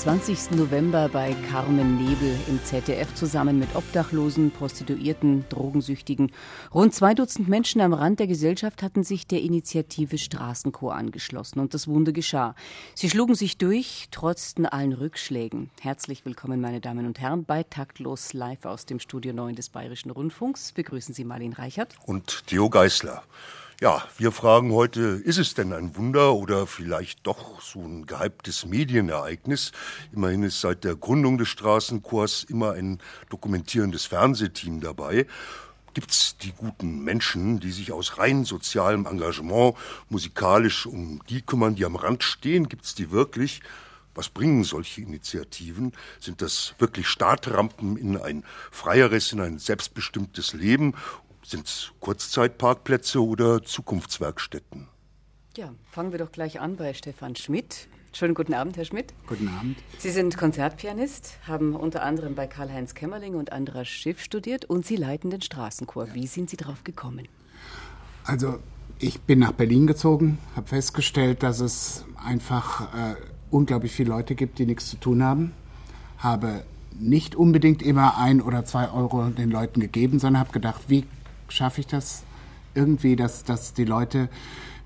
20. November bei Carmen Nebel im ZDF zusammen mit Obdachlosen, Prostituierten, Drogensüchtigen. Rund zwei Dutzend Menschen am Rand der Gesellschaft hatten sich der Initiative Straßenchor angeschlossen und das Wunder geschah. Sie schlugen sich durch, trotzten allen Rückschlägen. Herzlich willkommen, meine Damen und Herren, bei Taktlos live aus dem Studio 9 des Bayerischen Rundfunks. Begrüßen Sie Marlene Reichert und Theo Geißler. Ja, wir fragen heute, ist es denn ein Wunder oder vielleicht doch so ein gehyptes Medienereignis? Immerhin ist seit der Gründung des Straßenchors immer ein dokumentierendes Fernsehteam dabei. Gibt's die guten Menschen, die sich aus rein sozialem Engagement musikalisch um die kümmern, die am Rand stehen? Gibt's die wirklich? Was bringen solche Initiativen? Sind das wirklich Startrampen in ein freieres, in ein selbstbestimmtes Leben? Sind es Kurzzeitparkplätze oder Zukunftswerkstätten? Ja, fangen wir doch gleich an bei Stefan Schmidt. Schönen guten Abend, Herr Schmidt. Guten Abend. Sie sind Konzertpianist, haben unter anderem bei Karl-Heinz Kämmerling und Andras Schiff studiert und Sie leiten den Straßenchor. Ja. Wie sind Sie darauf gekommen? Also, ich bin nach Berlin gezogen, habe festgestellt, dass es einfach äh, unglaublich viele Leute gibt, die nichts zu tun haben. Habe nicht unbedingt immer ein oder zwei Euro den Leuten gegeben, sondern habe gedacht, wie schaffe ich das irgendwie, dass, dass die Leute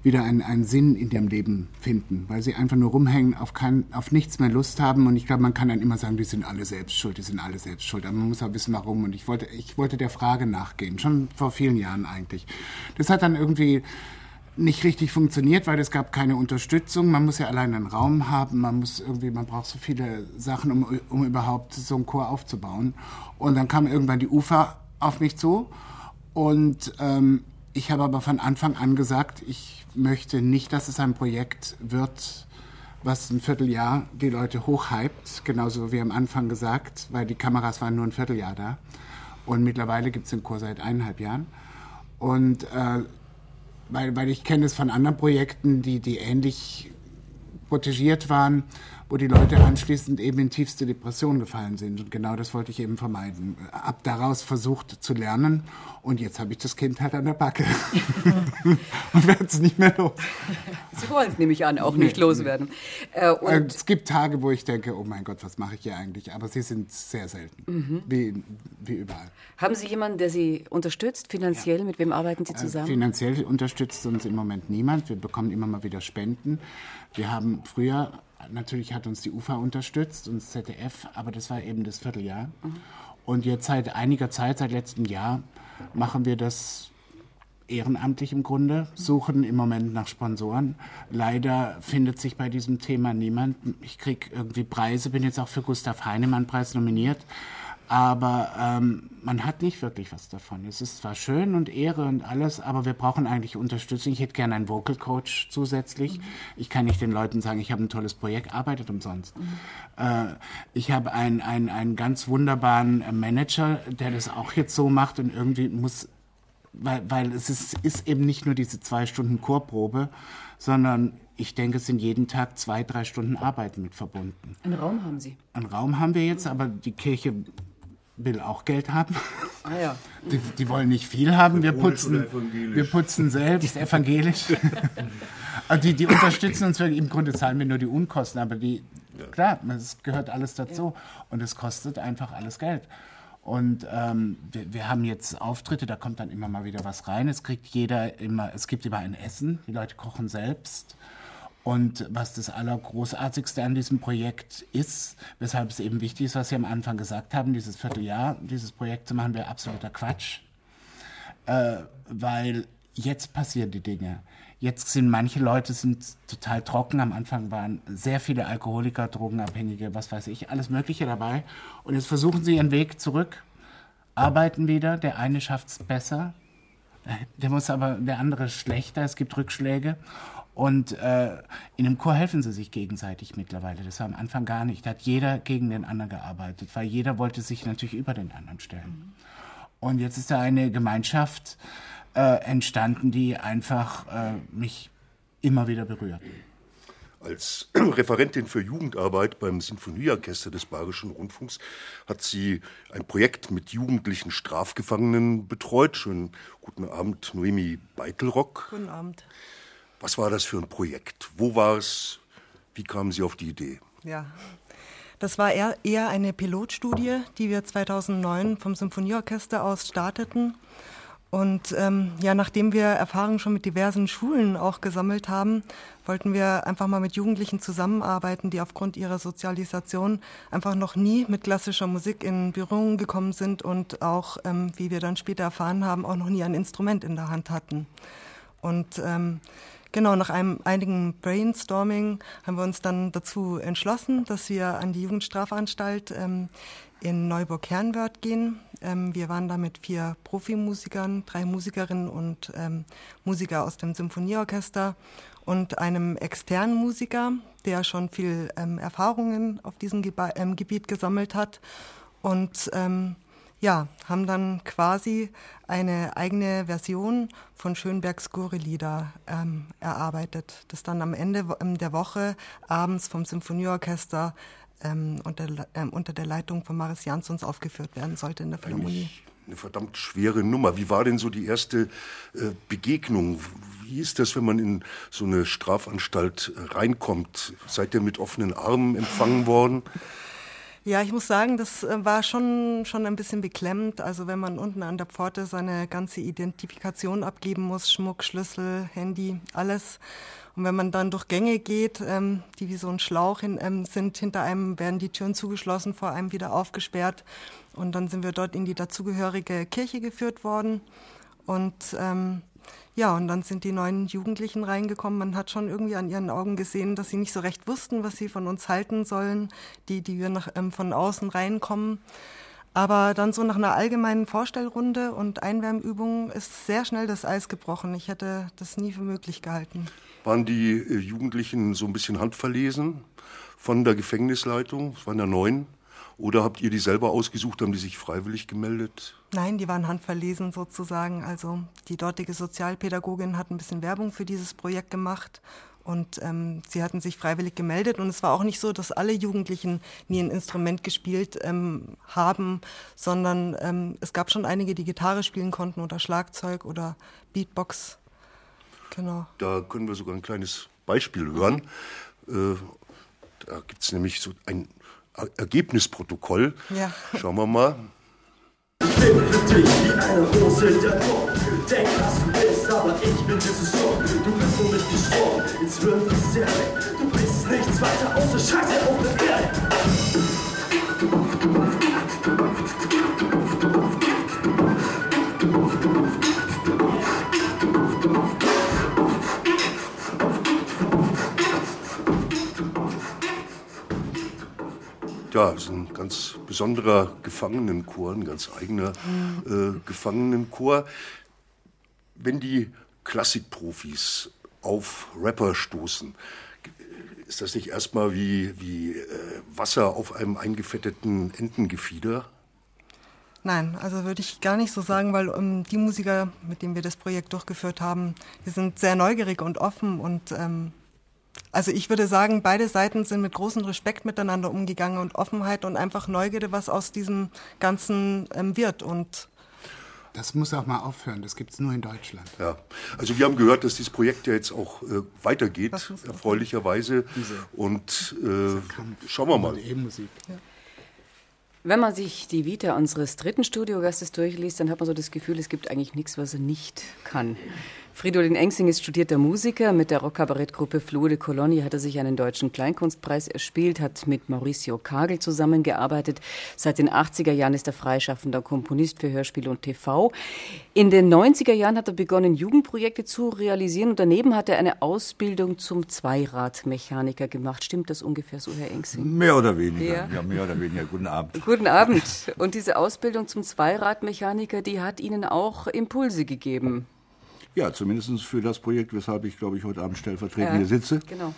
wieder einen, einen Sinn in ihrem Leben finden, weil sie einfach nur rumhängen, auf, kein, auf nichts mehr Lust haben. Und ich glaube, man kann dann immer sagen, die sind alle selbst schuld, die sind alle selbst schuld. Aber man muss auch wissen, warum. Und ich wollte, ich wollte der Frage nachgehen, schon vor vielen Jahren eigentlich. Das hat dann irgendwie nicht richtig funktioniert, weil es gab keine Unterstützung. Man muss ja allein einen Raum haben, man muss irgendwie, man braucht so viele Sachen, um, um überhaupt so einen Chor aufzubauen. Und dann kam irgendwann die UFA auf mich zu und ähm, ich habe aber von Anfang an gesagt, ich möchte nicht, dass es ein Projekt wird, was ein Vierteljahr die Leute hochhypt, genauso wie am Anfang gesagt, weil die Kameras waren nur ein Vierteljahr da. Und mittlerweile gibt es den Kurs seit eineinhalb Jahren. Und äh, weil, weil ich kenne es von anderen Projekten, die, die ähnlich protegiert waren, wo die Leute anschließend eben in tiefste Depression gefallen sind. Und genau das wollte ich eben vermeiden. Ab daraus versucht zu lernen und jetzt habe ich das Kind halt an der Backe und werde es nicht mehr los. Sie wollen es nämlich an, auch nicht loswerden. Äh, und es gibt Tage, wo ich denke, oh mein Gott, was mache ich hier eigentlich? Aber sie sind sehr selten, mhm. wie, wie überall. Haben Sie jemanden, der Sie unterstützt, finanziell? Ja. Mit wem arbeiten Sie äh, zusammen? finanziell unterstützt uns im Moment niemand. Wir bekommen immer mal wieder Spenden. Wir haben früher, natürlich hat uns die UFA unterstützt und das ZDF, aber das war eben das Vierteljahr. Und jetzt seit einiger Zeit, seit letztem Jahr, machen wir das ehrenamtlich im Grunde, suchen im Moment nach Sponsoren. Leider findet sich bei diesem Thema niemand. Ich kriege irgendwie Preise, bin jetzt auch für Gustav Heinemann Preis nominiert. Aber ähm, man hat nicht wirklich was davon. Es ist zwar schön und Ehre und alles, aber wir brauchen eigentlich Unterstützung. Ich hätte gerne einen Vocal Coach zusätzlich. Mhm. Ich kann nicht den Leuten sagen, ich habe ein tolles Projekt, arbeitet umsonst. Mhm. Äh, ich habe einen, einen, einen ganz wunderbaren Manager, der das auch jetzt so macht und irgendwie muss, weil, weil es ist, ist eben nicht nur diese zwei Stunden Chorprobe, sondern ich denke, es sind jeden Tag zwei, drei Stunden Arbeit mit verbunden. Einen Raum haben Sie? Einen Raum haben wir jetzt, aber die Kirche will auch Geld haben. Ah, ja. die, die, wollen nicht viel haben. Wir putzen, wir putzen selbst evangelisch. Die, die unterstützen uns wirklich, im Grunde zahlen wir nur die Unkosten, aber die, ja. klar, es gehört alles dazu ja. und es kostet einfach alles Geld. Und ähm, wir, wir, haben jetzt Auftritte, da kommt dann immer mal wieder was rein. Es kriegt jeder immer, es gibt immer ein Essen, die Leute kochen selbst. Und was das Allergroßartigste an diesem Projekt ist, weshalb es eben wichtig ist, was Sie am Anfang gesagt haben, dieses Vierteljahr, dieses Projekt zu machen, wäre absoluter Quatsch. Äh, weil jetzt passieren die Dinge. Jetzt sind manche Leute sind total trocken. Am Anfang waren sehr viele Alkoholiker, Drogenabhängige, was weiß ich, alles Mögliche dabei. Und jetzt versuchen sie ihren Weg zurück, arbeiten wieder. Der eine schafft es besser, der muss aber, der andere schlechter. Es gibt Rückschläge. Und äh, in dem Chor helfen sie sich gegenseitig mittlerweile. Das war am Anfang gar nicht. Da hat jeder gegen den anderen gearbeitet, weil jeder wollte sich natürlich über den anderen stellen. Und jetzt ist da eine Gemeinschaft, äh, entstanden, die einfach äh, mich immer wieder berührt. Als Referentin für Jugendarbeit beim Sinfonieorchester des Bayerischen Rundfunks hat sie ein Projekt mit jugendlichen Strafgefangenen betreut. Schönen guten Abend, Noemi Beitelrock. Guten Abend. Was war das für ein Projekt? Wo war es? Wie kamen Sie auf die Idee? Ja, das war eher, eine Pilotstudie, die wir 2009 vom Symphonieorchester aus starteten und ähm, ja, nachdem wir Erfahrungen schon mit diversen Schulen auch gesammelt haben, wollten wir einfach mal mit Jugendlichen zusammenarbeiten, die aufgrund ihrer Sozialisation einfach noch nie mit klassischer Musik in Berührung gekommen sind und auch, ähm, wie wir dann später erfahren haben, auch noch nie ein Instrument in der Hand hatten. Und ähm, Genau, nach einem einigen Brainstorming haben wir uns dann dazu entschlossen, dass wir an die Jugendstrafanstalt ähm, in Neuburg-Herrenwörth gehen. Ähm, wir waren da mit vier Profimusikern, drei Musikerinnen und ähm, Musiker aus dem Symphonieorchester und einem externen Musiker, der schon viel ähm, Erfahrungen auf diesem Geba ähm, Gebiet gesammelt hat. Und ähm, ja, haben dann quasi eine eigene Version von Schönbergs Gurre-Lieder ähm, erarbeitet, das dann am Ende der Woche abends vom Symphonieorchester ähm, unter, ähm, unter der Leitung von Maris Jansons aufgeführt werden sollte in der Philharmonie. Eine verdammt schwere Nummer. Wie war denn so die erste äh, Begegnung? Wie ist das, wenn man in so eine Strafanstalt äh, reinkommt? Seid ihr mit offenen Armen empfangen worden? Ja, ich muss sagen, das äh, war schon, schon ein bisschen beklemmend. Also wenn man unten an der Pforte seine ganze Identifikation abgeben muss, Schmuck, Schlüssel, Handy, alles. Und wenn man dann durch Gänge geht, ähm, die wie so ein Schlauch hin, ähm, sind, hinter einem werden die Türen zugeschlossen, vor einem wieder aufgesperrt. Und dann sind wir dort in die dazugehörige Kirche geführt worden. Und ähm, ja, und dann sind die neuen Jugendlichen reingekommen. Man hat schon irgendwie an ihren Augen gesehen, dass sie nicht so recht wussten, was sie von uns halten sollen, die, die wir nach, ähm, von außen reinkommen. Aber dann so nach einer allgemeinen Vorstellrunde und Einwärmübung ist sehr schnell das Eis gebrochen. Ich hätte das nie für möglich gehalten. Waren die äh, Jugendlichen so ein bisschen handverlesen von der Gefängnisleitung? Es waren ja neun. Oder habt ihr die selber ausgesucht, haben die sich freiwillig gemeldet? Nein, die waren handverlesen sozusagen. Also die dortige Sozialpädagogin hat ein bisschen Werbung für dieses Projekt gemacht und ähm, sie hatten sich freiwillig gemeldet. Und es war auch nicht so, dass alle Jugendlichen nie ein Instrument gespielt ähm, haben, sondern ähm, es gab schon einige, die Gitarre spielen konnten oder Schlagzeug oder Beatbox. Genau. Da können wir sogar ein kleines Beispiel hören. Äh, da gibt es nämlich so ein Ergebnisprotokoll. Ja. Schauen wir mal. Ich bin für dich wie eine Rose der Dorn. Denk, was du bist, aber ich bin dieses Sturm. Du bist um mich gestorben, jetzt wird es sehr weg. Du bist nichts weiter außer Scheiße auf der Erde. Das ist ein ganz besonderer Gefangenenchor, ein ganz eigener äh, Gefangenenchor. Wenn die Klassikprofis auf Rapper stoßen, ist das nicht erstmal wie, wie äh, Wasser auf einem eingefetteten Entengefieder? Nein, also würde ich gar nicht so sagen, weil ähm, die Musiker, mit denen wir das Projekt durchgeführt haben, die sind sehr neugierig und offen und ähm, also ich würde sagen, beide Seiten sind mit großem Respekt miteinander umgegangen und Offenheit und einfach Neugierde, was aus diesem Ganzen ähm, wird. Und Das muss auch mal aufhören, das gibt es nur in Deutschland. Ja, also wir haben gehört, dass dieses Projekt ja jetzt auch äh, weitergeht, erfreulicherweise. Und äh, schauen wir mal. E-Musik. Ja. Wenn man sich die Vita unseres dritten Studiogastes durchliest, dann hat man so das Gefühl, es gibt eigentlich nichts, was er nicht kann. Fridolin Engsing ist studierter Musiker. Mit der Rockkabarettgruppe Flue de Colonie hat er sich einen deutschen Kleinkunstpreis erspielt, hat mit Mauricio Kagel zusammengearbeitet. Seit den 80er Jahren ist er freischaffender Komponist für Hörspiel und TV. In den 90er Jahren hat er begonnen, Jugendprojekte zu realisieren und daneben hat er eine Ausbildung zum Zweiradmechaniker gemacht. Stimmt das ungefähr so, Herr Engsing? Mehr oder weniger. Ja, ja mehr oder weniger. Guten Abend. Guten Abend. Und diese Ausbildung zum Zweiradmechaniker, die hat Ihnen auch Impulse gegeben. Ja, zumindest für das Projekt, weshalb ich, glaube ich, heute Abend stellvertretend ja, hier sitze. Genau.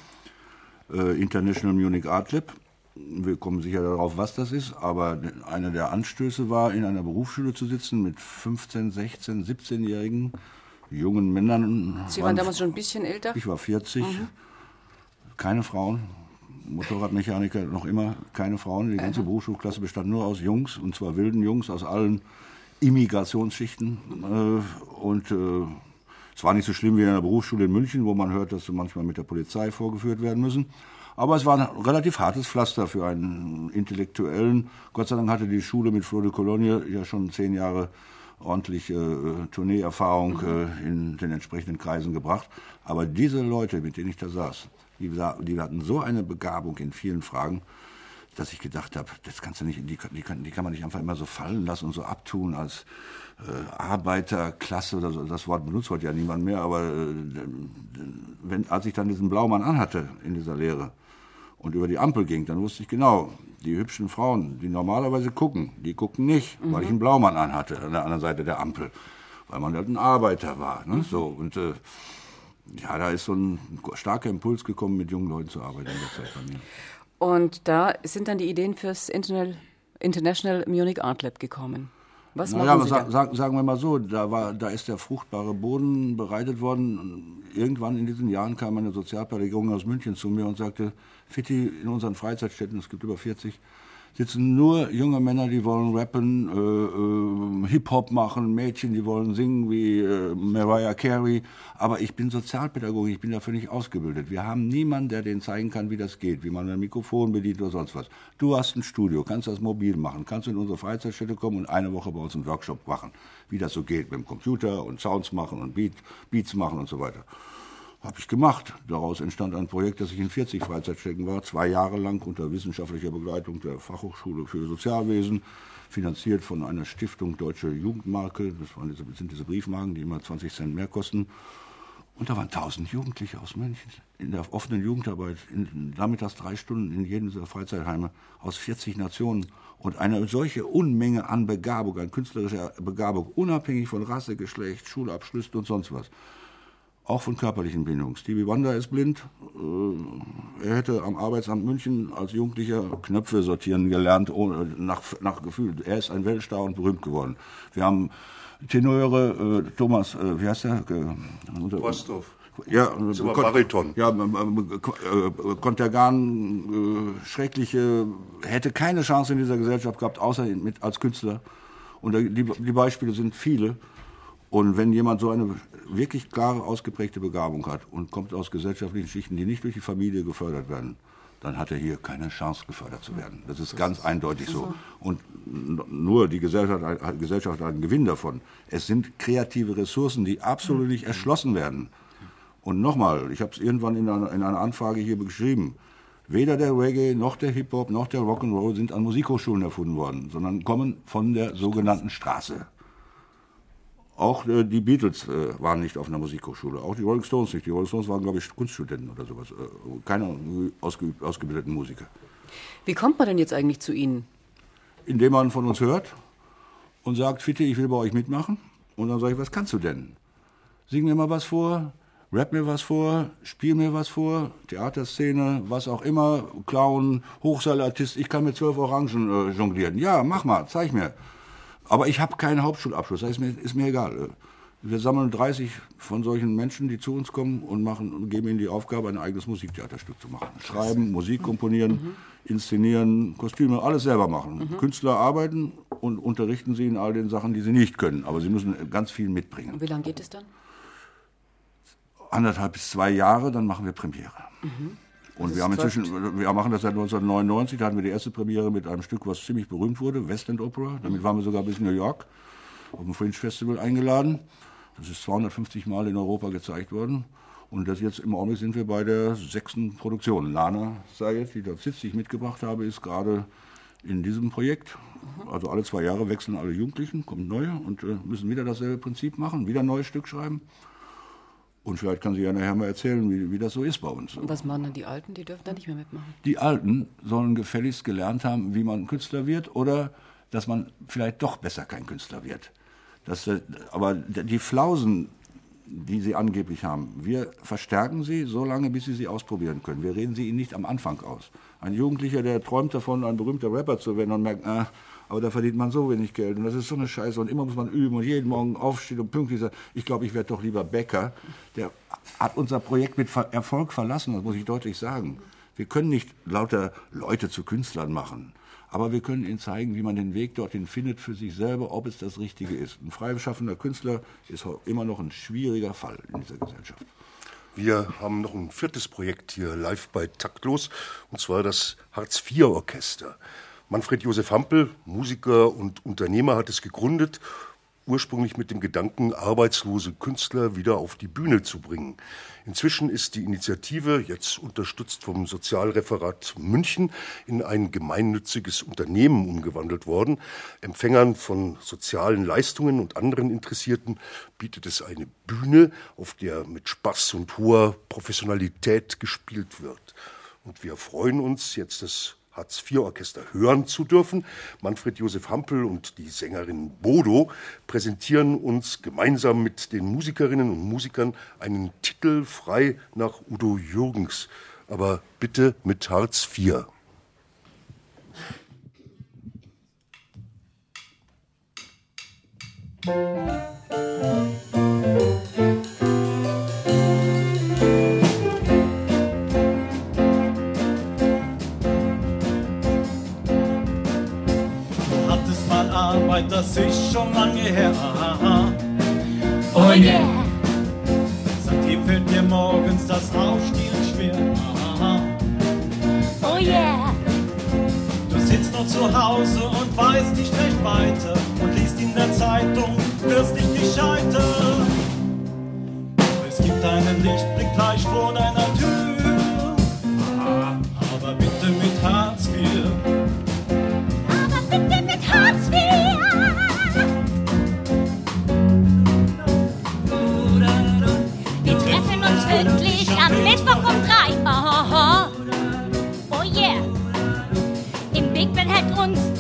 Äh, International Munich Art Lab. Wir kommen sicher darauf, was das ist, aber einer der Anstöße war, in einer Berufsschule zu sitzen mit 15, 16, 17-jährigen jungen Männern. Sie waren damals schon ein bisschen älter? Ich war 40. Mhm. Keine Frauen. Motorradmechaniker noch immer keine Frauen. Die ganze. Berufsschulklasse bestand nur aus Jungs, und zwar wilden Jungs aus allen Immigrationsschichten. Äh, und äh, es war nicht so schlimm wie in einer Berufsschule in München, wo man hört, dass sie manchmal mit der Polizei vorgeführt werden müssen. Aber es war ein relativ hartes Pflaster für einen Intellektuellen. Gott sei Dank hatte die Schule mit Flor de Cologne ja schon zehn Jahre ordentlich äh, Tourneeerfahrung äh, in den entsprechenden Kreisen gebracht. Aber diese Leute, mit denen ich da saß, die, die hatten so eine Begabung in vielen Fragen, dass ich gedacht habe, das kannst du nicht, die, die, kann, die kann man nicht einfach immer so fallen lassen und so abtun als äh, Arbeiterklasse oder so, das Wort benutzt heute ja niemand mehr, aber äh, wenn, als ich dann diesen Blaumann anhatte in dieser Lehre und über die Ampel ging, dann wusste ich genau, die hübschen Frauen, die normalerweise gucken, die gucken nicht, mhm. weil ich einen Blaumann anhatte an der anderen Seite der Ampel, weil man halt ein Arbeiter war. Ne? Mhm. So, und äh, ja, da ist so ein starker Impuls gekommen, mit jungen Leuten zu arbeiten in der Zeit bei mir. Und da sind dann die Ideen fürs International, International Munich Art Lab gekommen. Was naja, Sie sa sagen wir mal so, da, war, da ist der fruchtbare Boden bereitet worden. Irgendwann in diesen Jahren kam eine Sozialpädagogin aus München zu mir und sagte, Fitti, in unseren Freizeitstätten, es gibt über 40, sitzen nur junge Männer, die wollen rappen, äh, äh, Hip-Hop machen, Mädchen, die wollen singen wie äh, Mariah Carey. Aber ich bin Sozialpädagoge, ich bin dafür nicht ausgebildet. Wir haben niemanden, der denen zeigen kann, wie das geht, wie man ein Mikrofon bedient oder sonst was. Du hast ein Studio, kannst das mobil machen, kannst in unsere Freizeitstätte kommen und eine Woche bei uns einen Workshop machen, wie das so geht mit dem Computer und Sounds machen und Beat, Beats machen und so weiter. Habe ich gemacht. Daraus entstand ein Projekt, das ich in 40 Freizeitstätten war, zwei Jahre lang unter wissenschaftlicher Begleitung der Fachhochschule für Sozialwesen, finanziert von einer Stiftung Deutsche Jugendmarke. Das waren diese, sind diese Briefmarken, die immer 20 Cent mehr kosten. Und da waren 1000 Jugendliche aus München in der offenen Jugendarbeit, in, nachmittags drei Stunden in jedem dieser Freizeitheime aus 40 Nationen. Und eine solche Unmenge an Begabung, an künstlerischer Begabung, unabhängig von Rasse, Geschlecht, Schulabschlüssen und sonst was auch von körperlichen Bindungen. Stevie Wonder ist blind. Äh, er hätte am Arbeitsamt München als Jugendlicher Knöpfe sortieren gelernt, ohne, nach, nach Gefühl. Er ist ein Weltstar und berühmt geworden. Wir haben Tenöre, äh, Thomas, äh, wie heißt der? Äh, Rostov. Ja, Bariton. Ja, Kontergan, äh, schreckliche, hätte keine Chance in dieser Gesellschaft gehabt, außer mit, als Künstler. Und die, die Beispiele sind viele. Und wenn jemand so eine wirklich klare, ausgeprägte Begabung hat und kommt aus gesellschaftlichen Schichten, die nicht durch die Familie gefördert werden, dann hat er hier keine Chance, gefördert zu werden. Das ist ganz eindeutig so. Und nur die Gesellschaft, die Gesellschaft hat einen Gewinn davon. Es sind kreative Ressourcen, die absolut nicht erschlossen werden. Und nochmal, ich habe es irgendwann in einer, in einer Anfrage hier beschrieben. Weder der Reggae noch der Hip-Hop noch der Rock'n'Roll sind an Musikhochschulen erfunden worden, sondern kommen von der sogenannten Straße. Auch äh, die Beatles äh, waren nicht auf einer Musikhochschule, auch die Rolling Stones nicht. Die Rolling Stones waren, glaube ich, Kunststudenten oder sowas, äh, keine ausge ausgebildeten Musiker. Wie kommt man denn jetzt eigentlich zu Ihnen? Indem man von uns hört und sagt, Fitte, ich will bei euch mitmachen. Und dann sage ich, was kannst du denn? Sing mir mal was vor, rap mir was vor, spiel mir was vor, Theaterszene, was auch immer, Clown, Hochseilartist, ich kann mit zwölf Orangen äh, jonglieren. Ja, mach mal, zeig mir. Aber ich habe keinen Hauptschulabschluss, das ist mir, ist mir egal. Wir sammeln 30 von solchen Menschen, die zu uns kommen und machen und geben ihnen die Aufgabe, ein eigenes Musiktheaterstück zu machen. Schreiben, Musik komponieren, mhm. inszenieren, Kostüme, alles selber machen. Mhm. Künstler arbeiten und unterrichten sie in all den Sachen, die sie nicht können. Aber sie müssen ganz viel mitbringen. Und wie lange geht es dann? Anderthalb bis zwei Jahre, dann machen wir Premiere. Mhm. Und wir haben inzwischen, wir machen das seit 1999, da hatten wir die erste Premiere mit einem Stück, was ziemlich berühmt wurde, West End Opera. Damit waren wir sogar bis New York auf dem Fringe Festival eingeladen. Das ist 250 Mal in Europa gezeigt worden. Und das jetzt im Augenblick sind wir bei der sechsten Produktion. Lana Sayed, die dort sitzt, die ich mitgebracht habe, ist gerade in diesem Projekt. Also alle zwei Jahre wechseln alle Jugendlichen, kommen neue und äh, müssen wieder dasselbe Prinzip machen, wieder ein neues Stück schreiben. Und vielleicht kann sie ja nachher mal erzählen, wie, wie das so ist bei uns. Und was machen dann die Alten? Die dürfen da nicht mehr mitmachen. Die Alten sollen gefälligst gelernt haben, wie man Künstler wird oder dass man vielleicht doch besser kein Künstler wird. Das, äh, aber die Flausen, die sie angeblich haben, wir verstärken sie so lange, bis sie sie ausprobieren können. Wir reden sie ihnen nicht am Anfang aus. Ein Jugendlicher, der träumt davon, ein berühmter Rapper zu werden und merkt, äh, aber da verdient man so wenig Geld und das ist so eine Scheiße und immer muss man üben und jeden Morgen aufstehen und pünktlich sein. Ich glaube, ich werde doch lieber Bäcker. Der hat unser Projekt mit Erfolg verlassen, das muss ich deutlich sagen. Wir können nicht lauter Leute zu Künstlern machen. Aber wir können ihnen zeigen, wie man den Weg dorthin findet für sich selber, ob es das Richtige ist. Ein freischaffender Künstler ist immer noch ein schwieriger Fall in dieser Gesellschaft. Wir haben noch ein viertes Projekt hier live bei Taktlos, und zwar das Hartz-IV-Orchester. Manfred Josef Hampel, Musiker und Unternehmer, hat es gegründet ursprünglich mit dem Gedanken, arbeitslose Künstler wieder auf die Bühne zu bringen. Inzwischen ist die Initiative, jetzt unterstützt vom Sozialreferat München, in ein gemeinnütziges Unternehmen umgewandelt worden. Empfängern von sozialen Leistungen und anderen Interessierten bietet es eine Bühne, auf der mit Spaß und hoher Professionalität gespielt wird. Und wir freuen uns, jetzt das Hartz-IV-Orchester hören zu dürfen. Manfred Josef Hampel und die Sängerin Bodo präsentieren uns gemeinsam mit den Musikerinnen und Musikern einen Titel frei nach Udo Jürgens, aber bitte mit Hartz IV. Arbeit, das ist schon lange her. Oh yeah! Seitdem fällt dir morgens das Aufstehen schwer. Oh yeah! Du sitzt noch zu Hause und weißt nicht recht weiter und liest in der Zeitung, wirst dich nicht scheitern. Es gibt einen Lichtblick gleich vor deiner Hält uns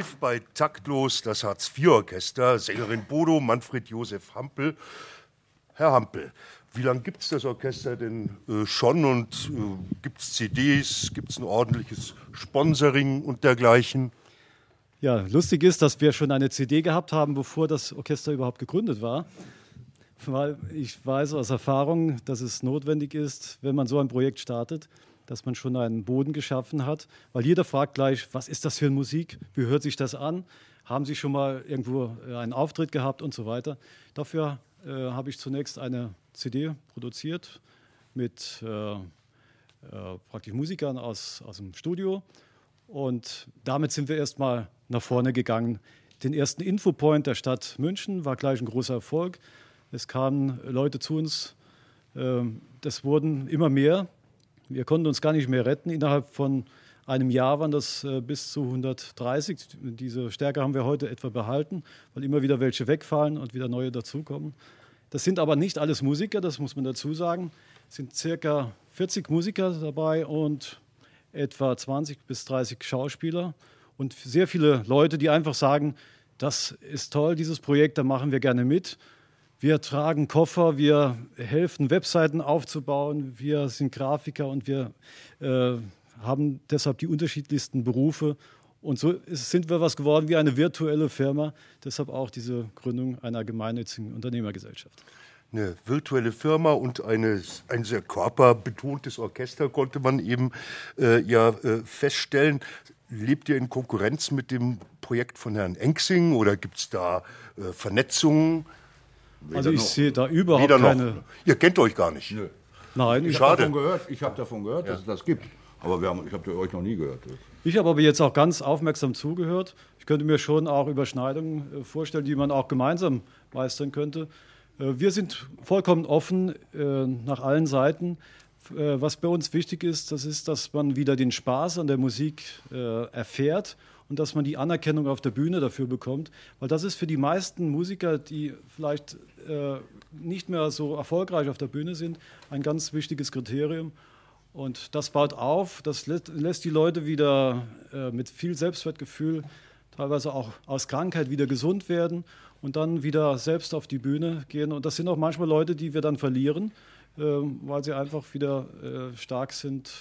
live bei Taktlos das Hartz-IV-Orchester, Sängerin Bodo, Manfred Josef Hampel. Herr Hampel, wie lange gibt es das Orchester denn äh, schon und äh, gibt es CDs, gibt es ein ordentliches Sponsoring und dergleichen? Ja, lustig ist, dass wir schon eine CD gehabt haben, bevor das Orchester überhaupt gegründet war. Weil ich weiß aus Erfahrung, dass es notwendig ist, wenn man so ein Projekt startet, dass man schon einen Boden geschaffen hat. Weil jeder fragt gleich, was ist das für eine Musik? Wie hört sich das an? Haben Sie schon mal irgendwo äh, einen Auftritt gehabt und so weiter? Dafür äh, habe ich zunächst eine CD produziert mit äh, äh, praktisch Musikern aus, aus dem Studio. Und damit sind wir erstmal nach vorne gegangen. Den ersten Infopoint der Stadt München war gleich ein großer Erfolg. Es kamen Leute zu uns, ähm, das wurden immer mehr. Wir konnten uns gar nicht mehr retten. Innerhalb von einem Jahr waren das äh, bis zu 130. Diese Stärke haben wir heute etwa behalten, weil immer wieder welche wegfallen und wieder neue dazukommen. Das sind aber nicht alles Musiker, das muss man dazu sagen. Es sind circa 40 Musiker dabei und etwa 20 bis 30 Schauspieler und sehr viele Leute, die einfach sagen, das ist toll, dieses Projekt, da machen wir gerne mit. Wir tragen Koffer, wir helfen, Webseiten aufzubauen, wir sind Grafiker und wir äh, haben deshalb die unterschiedlichsten Berufe. Und so sind wir was geworden wie eine virtuelle Firma, deshalb auch diese Gründung einer gemeinnützigen Unternehmergesellschaft eine virtuelle Firma und eine, ein sehr körperbetontes Orchester konnte man eben äh, ja äh, feststellen. Lebt ihr in Konkurrenz mit dem Projekt von Herrn Engsing oder gibt es da äh, Vernetzungen? Also ich sehe da überhaupt keine. Ihr kennt euch gar nicht. Nö. Nein, ich habe davon gehört, ich hab davon gehört ja. dass es das gibt. Aber wir haben, ich habe euch noch nie gehört. Ich habe aber jetzt auch ganz aufmerksam zugehört. Ich könnte mir schon auch Überschneidungen äh, vorstellen, die man auch gemeinsam meistern könnte. Äh, wir sind vollkommen offen äh, nach allen Seiten. Was bei uns wichtig ist, das ist, dass man wieder den Spaß an der Musik erfährt und dass man die Anerkennung auf der Bühne dafür bekommt. Weil das ist für die meisten Musiker, die vielleicht nicht mehr so erfolgreich auf der Bühne sind, ein ganz wichtiges Kriterium. Und das baut auf, das lässt die Leute wieder mit viel Selbstwertgefühl, teilweise auch aus Krankheit wieder gesund werden und dann wieder selbst auf die Bühne gehen. Und das sind auch manchmal Leute, die wir dann verlieren, äh, weil sie einfach wieder äh, stark sind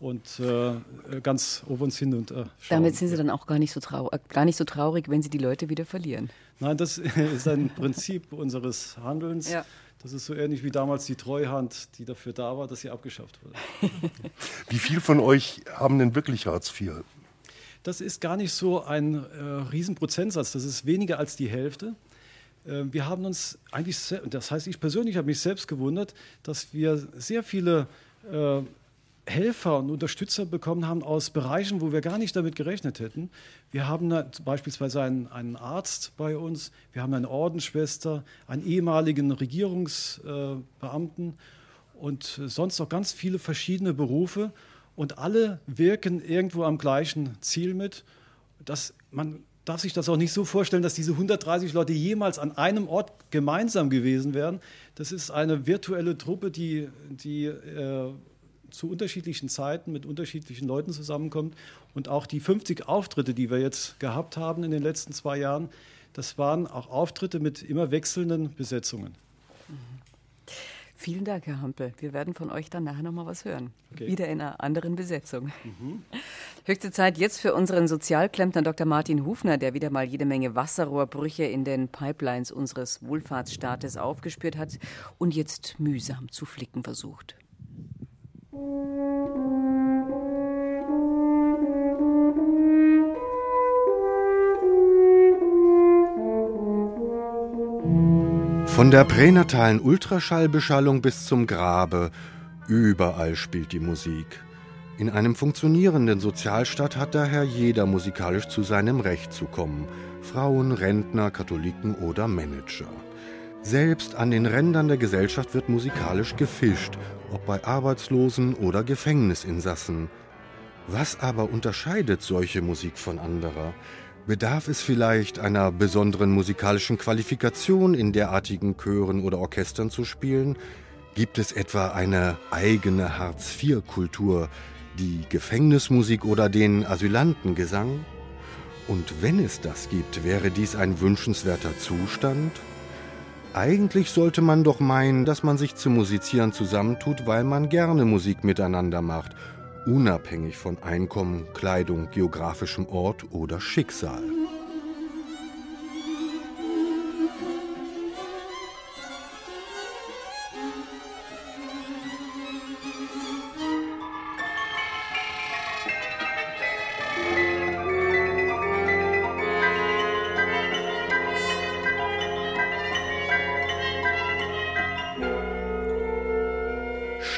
und äh, ganz oben uns hin und äh, Damit sind Sie dann auch gar nicht, so traurig, äh, gar nicht so traurig, wenn Sie die Leute wieder verlieren. Nein, das ist ein Prinzip unseres Handelns. Ja. Das ist so ähnlich wie damals die Treuhand, die dafür da war, dass sie abgeschafft wurde. Wie viel von euch haben denn wirklich Hartz IV? Das ist gar nicht so ein äh, Riesenprozentsatz, das ist weniger als die Hälfte. Äh, wir haben uns eigentlich, das heißt, ich persönlich habe mich selbst gewundert, dass wir sehr viele äh, Helfer und Unterstützer bekommen haben aus Bereichen, wo wir gar nicht damit gerechnet hätten. Wir haben beispielsweise einen, einen, Arzt bei uns, wir haben eine Ordensschwester, einen ehemaligen Regierungsbeamten und sonst noch ganz viele verschiedene Berufe und alle wirken irgendwo am gleichen Ziel mit. Das, man darf sich das auch nicht so vorstellen, dass diese 130 Leute jemals an einem Ort gemeinsam gewesen wären. Das ist eine virtuelle Truppe, die, die äh, zu unterschiedlichen Zeiten mit unterschiedlichen Leuten zusammenkommt. Und auch die 50 Auftritte, die wir jetzt gehabt haben in den letzten zwei Jahren, das waren auch Auftritte mit immer wechselnden Besetzungen. Vielen Dank, Herr Hampel. Wir werden von euch dann nachher noch mal was hören. Okay. Wieder in einer anderen Besetzung. Mhm. Höchste Zeit jetzt für unseren Sozialklempner Dr. Martin Hufner, der wieder mal jede Menge Wasserrohrbrüche in den Pipelines unseres Wohlfahrtsstaates aufgespürt hat und jetzt mühsam zu flicken versucht. Von der pränatalen Ultraschallbeschallung bis zum Grabe, überall spielt die Musik. In einem funktionierenden Sozialstaat hat daher jeder musikalisch zu seinem Recht zu kommen. Frauen, Rentner, Katholiken oder Manager. Selbst an den Rändern der Gesellschaft wird musikalisch gefischt, ob bei Arbeitslosen oder Gefängnisinsassen. Was aber unterscheidet solche Musik von anderer? Bedarf es vielleicht einer besonderen musikalischen Qualifikation, in derartigen Chören oder Orchestern zu spielen? Gibt es etwa eine eigene Hartz-IV-Kultur, die Gefängnismusik oder den Asylantengesang? Und wenn es das gibt, wäre dies ein wünschenswerter Zustand? Eigentlich sollte man doch meinen, dass man sich zum Musizieren zusammentut, weil man gerne Musik miteinander macht, unabhängig von Einkommen, Kleidung, geografischem Ort oder Schicksal.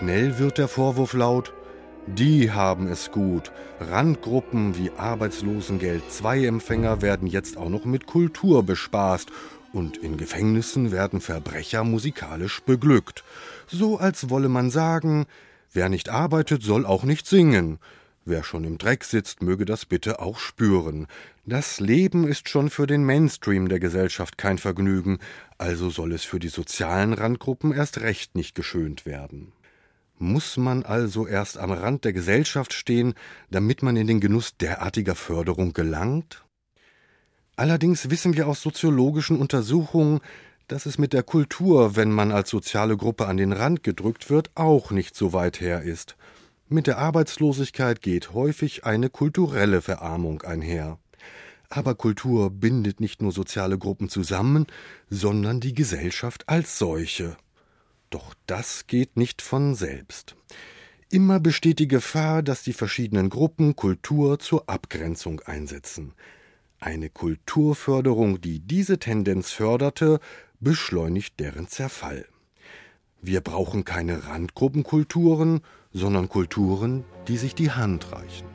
Schnell wird der Vorwurf laut, die haben es gut. Randgruppen wie Arbeitslosengeld II-Empfänger werden jetzt auch noch mit Kultur bespaßt und in Gefängnissen werden Verbrecher musikalisch beglückt. So als wolle man sagen, wer nicht arbeitet, soll auch nicht singen. Wer schon im Dreck sitzt, möge das bitte auch spüren. Das Leben ist schon für den Mainstream der Gesellschaft kein Vergnügen, also soll es für die sozialen Randgruppen erst recht nicht geschönt werden. Muss man also erst am Rand der Gesellschaft stehen, damit man in den Genuss derartiger Förderung gelangt? Allerdings wissen wir aus soziologischen Untersuchungen, dass es mit der Kultur, wenn man als soziale Gruppe an den Rand gedrückt wird, auch nicht so weit her ist. Mit der Arbeitslosigkeit geht häufig eine kulturelle Verarmung einher. Aber Kultur bindet nicht nur soziale Gruppen zusammen, sondern die Gesellschaft als solche. Doch das geht nicht von selbst. Immer besteht die Gefahr, dass die verschiedenen Gruppen Kultur zur Abgrenzung einsetzen. Eine Kulturförderung, die diese Tendenz förderte, beschleunigt deren Zerfall. Wir brauchen keine Randgruppenkulturen, sondern Kulturen, die sich die Hand reichen.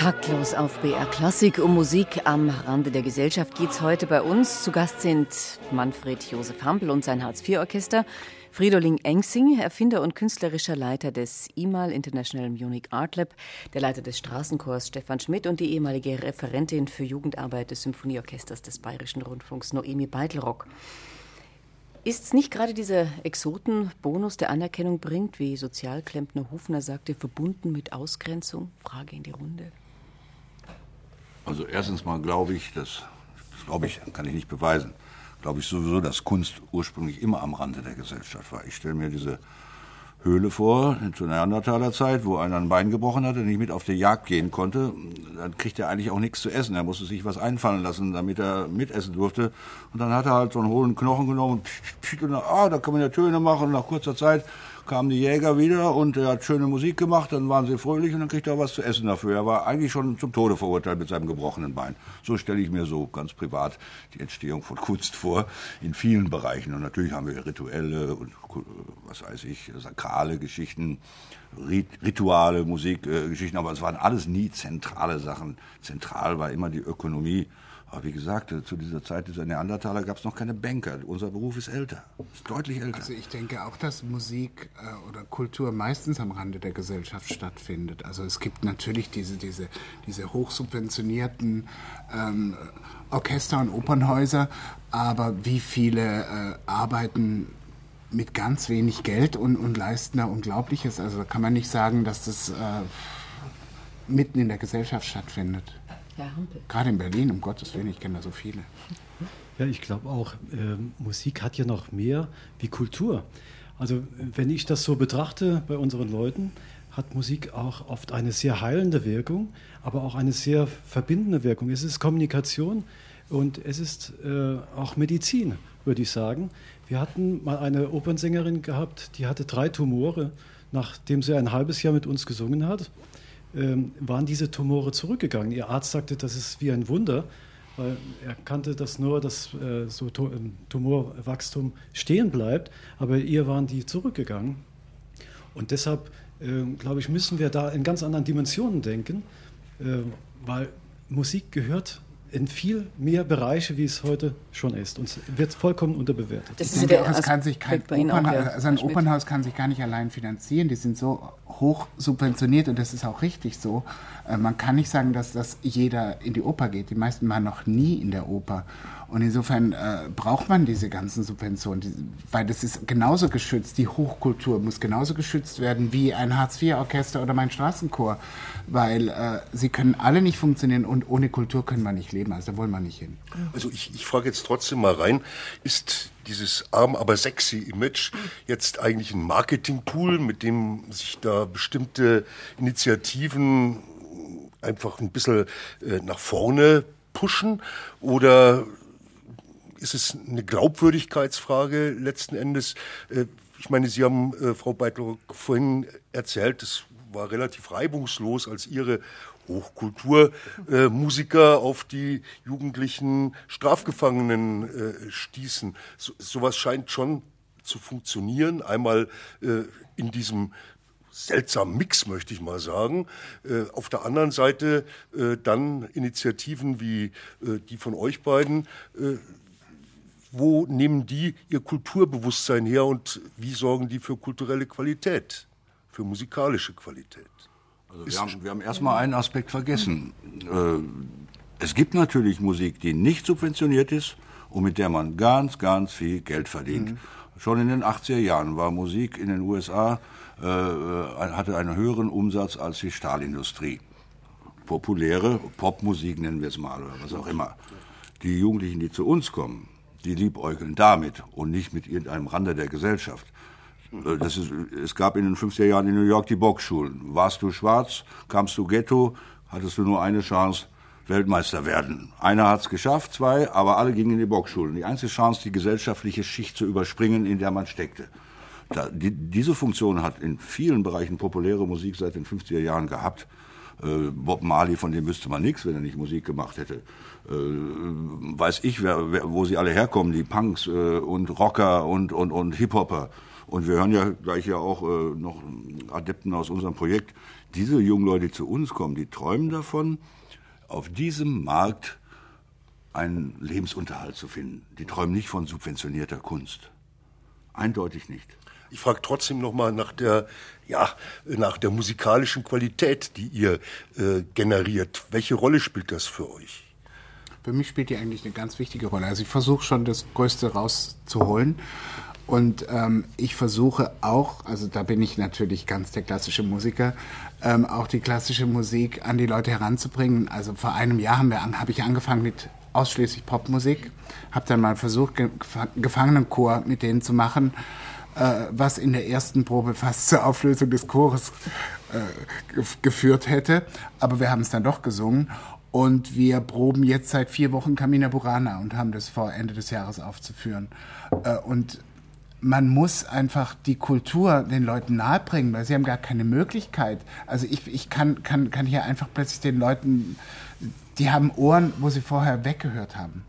Taktlos auf BR Klassik um Musik am Rande der Gesellschaft geht's heute bei uns. Zu Gast sind Manfred Josef Hampel und sein Hartz-IV-Orchester, Fridolin Engsing, Erfinder und künstlerischer Leiter des IMAL International Munich Art Lab, der Leiter des Straßenchors Stefan Schmidt und die ehemalige Referentin für Jugendarbeit des Symphonieorchesters des Bayerischen Rundfunks Noemi Beidelrock. Ist es nicht gerade dieser Exotenbonus, der Anerkennung bringt, wie Sozialklempner Hufner sagte, verbunden mit Ausgrenzung? Frage in die Runde. Also erstens mal glaube ich, das, das glaube ich, kann ich nicht beweisen, glaube ich sowieso, dass Kunst ursprünglich immer am Rande der Gesellschaft war. Ich stelle mir diese Höhle vor, zur Neandertaler Zeit, wo einer ein Bein gebrochen hatte, nicht mit auf die Jagd gehen konnte, dann kriegt er eigentlich auch nichts zu essen. Er musste sich was einfallen lassen, damit er mitessen durfte. Und dann hat er halt so einen hohlen Knochen genommen und, und ah, da kann man ja Töne machen. Und nach kurzer Zeit kamen die Jäger wieder und er hat schöne Musik gemacht, dann waren sie fröhlich und dann kriegt er was zu essen dafür. Er war eigentlich schon zum Tode verurteilt mit seinem gebrochenen Bein. So stelle ich mir so ganz privat die Entstehung von Kunst vor, in vielen Bereichen. Und natürlich haben wir rituelle und, was weiß ich, sakrale Geschichten, Rituale, Musikgeschichten, aber es waren alles nie zentrale Sachen. Zentral war immer die Ökonomie aber wie gesagt, zu dieser Zeit dieser Neandertaler gab es noch keine Banker. Unser Beruf ist älter, ist deutlich älter. Also ich denke auch, dass Musik äh, oder Kultur meistens am Rande der Gesellschaft stattfindet. Also es gibt natürlich diese, diese, diese hochsubventionierten ähm, Orchester und Opernhäuser, aber wie viele äh, arbeiten mit ganz wenig Geld und, und leisten da Unglaubliches. Also da kann man nicht sagen, dass das äh, mitten in der Gesellschaft stattfindet. Herr Hampel. Gerade in Berlin, um Gottes Willen, ich kenne da so viele. Ja, ich glaube auch, äh, Musik hat ja noch mehr wie Kultur. Also wenn ich das so betrachte bei unseren Leuten, hat Musik auch oft eine sehr heilende Wirkung, aber auch eine sehr verbindende Wirkung. Es ist Kommunikation und es ist äh, auch Medizin, würde ich sagen. Wir hatten mal eine Opernsängerin gehabt, die hatte drei Tumore, nachdem sie ein halbes Jahr mit uns gesungen hat ähm, waren diese Tumore zurückgegangen. Ihr Arzt sagte, das ist wie ein Wunder, weil er kannte das nur, dass äh, so ähm, Tumorwachstum stehen bleibt, aber ihr waren die zurückgegangen. Und deshalb, äh, glaube ich, müssen wir da in ganz anderen Dimensionen denken, äh, weil Musik gehört in viel mehr Bereiche, wie es heute schon ist. Und es wird vollkommen unterbewertet. Das ist der auch, kann sich kein Opernha auch, also ein Opernhaus kann sich gar nicht allein finanzieren. Die sind so hoch subventioniert und das ist auch richtig so. Äh, man kann nicht sagen, dass, dass jeder in die Oper geht. Die meisten waren noch nie in der Oper. Und insofern äh, braucht man diese ganzen Subventionen, die, weil das ist genauso geschützt. Die Hochkultur muss genauso geschützt werden wie ein Hartz-IV-Orchester oder mein Straßenchor, weil äh, sie können alle nicht funktionieren und ohne Kultur können wir nicht leben. Also da wollen wir nicht hin. Also ich, ich frage jetzt trotzdem mal rein, ist dieses arm, aber sexy Image jetzt eigentlich ein Marketing-Tool, mit dem sich da bestimmte Initiativen einfach ein bisschen äh, nach vorne pushen oder ist es eine Glaubwürdigkeitsfrage letzten Endes. Äh, ich meine, Sie haben, äh, Frau Beitler, vorhin erzählt, es war relativ reibungslos, als Ihre Hochkulturmusiker auf die jugendlichen Strafgefangenen äh, stießen. So, sowas scheint schon zu funktionieren. Einmal in diesem seltsamen Mix, möchte ich mal sagen. auf der anderen Seite dann Initiativen wie die von euch beiden wo nehmen die ihr Kulturbewusstsein her und wie sorgen die für kulturelle Qualität, für musikalische Qualität? Also wir, haben, wir haben erstmal einen Aspekt vergessen. Äh, es gibt natürlich Musik, die nicht subventioniert ist und mit der man ganz, ganz viel Geld verdient. Mhm. Schon in den 80er Jahren war Musik in den USA, äh, hatte einen höheren Umsatz als die Stahlindustrie. Populäre Popmusik nennen wir es mal oder was auch immer. Die Jugendlichen, die zu uns kommen, die liebäugeln damit und nicht mit irgendeinem Rande der Gesellschaft. Äh, ist, es gab in den 50er Jahren in New York die Boxschulen. Warst du schwarz, kamst du Ghetto, hattest du nur eine Chance, Weltmeister werden. Einer hat es geschafft, zwei, aber alle gingen in die Boxschulen. Die einzige Chance, die gesellschaftliche Schicht zu überspringen, in der man steckte. Da, die, diese Funktion hat in vielen Bereichen populäre Musik seit den 50er Jahren gehabt. Äh, Bob Marley, von dem wüsste man nichts, wenn er nicht Musik gemacht hätte. Äh, weiß ich, wer, wer, wo sie alle herkommen, die Punks äh, und Rocker und, und, und Hip-Hopper. Und wir hören ja gleich ja auch äh, noch Adepten aus unserem Projekt. Diese jungen Leute, die zu uns kommen, die träumen davon, auf diesem Markt einen Lebensunterhalt zu finden. Die träumen nicht von subventionierter Kunst. Eindeutig nicht. Ich frage trotzdem noch mal nach der, ja, nach der musikalischen Qualität, die ihr äh, generiert. Welche Rolle spielt das für euch? Für mich spielt die eigentlich eine ganz wichtige Rolle. Also ich versuche schon das Größte rauszuholen. Und ähm, ich versuche auch, also da bin ich natürlich ganz der klassische Musiker, ähm, auch die klassische Musik an die Leute heranzubringen. Also vor einem Jahr habe hab ich angefangen mit ausschließlich Popmusik, habe dann mal versucht, Gefangenenchor mit denen zu machen äh, was in der ersten Probe fast zur Auflösung des Chores äh, geführt hätte. Aber wir haben es dann doch gesungen. Und wir proben jetzt seit vier Wochen Camina Burana und haben das vor Ende des Jahres aufzuführen. Äh, und man muss einfach die Kultur den Leuten nahebringen, weil sie haben gar keine Möglichkeit. Also ich, ich kann, kann, kann hier einfach plötzlich den Leuten, die haben Ohren, wo sie vorher weggehört haben.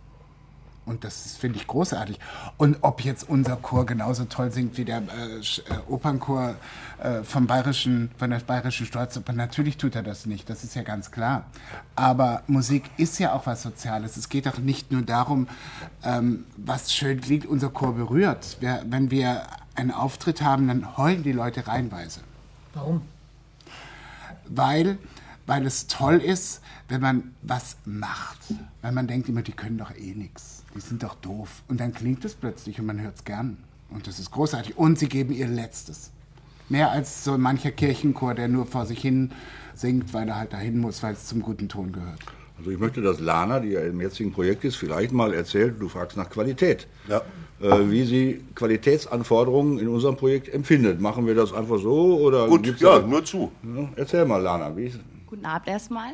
Und das finde ich großartig. Und ob jetzt unser Chor genauso toll singt wie der äh, äh, Opernchor äh, vom Bayerischen, von der Bayerischen Staatsoper, natürlich tut er das nicht, das ist ja ganz klar. Aber Musik ist ja auch was Soziales. Es geht doch nicht nur darum, ähm, was schön klingt, unser Chor berührt. Wir, wenn wir einen Auftritt haben, dann heulen die Leute reinweise. Warum? Weil, weil es toll ist, wenn man was macht. Weil man denkt immer, die können doch eh nichts die sind doch doof. Und dann klingt es plötzlich und man hört es gern. Und das ist großartig. Und sie geben ihr Letztes. Mehr als so mancher Kirchenchor, der nur vor sich hin singt, weil er halt dahin muss, weil es zum guten Ton gehört. Also ich möchte, dass Lana, die ja im jetzigen Projekt ist, vielleicht mal erzählt, du fragst nach Qualität. Ja. Äh, wie sie Qualitätsanforderungen in unserem Projekt empfindet. Machen wir das einfach so oder Gut, ja, da, nur zu. Ja, erzähl mal, Lana. Wie Guten Abend erstmal.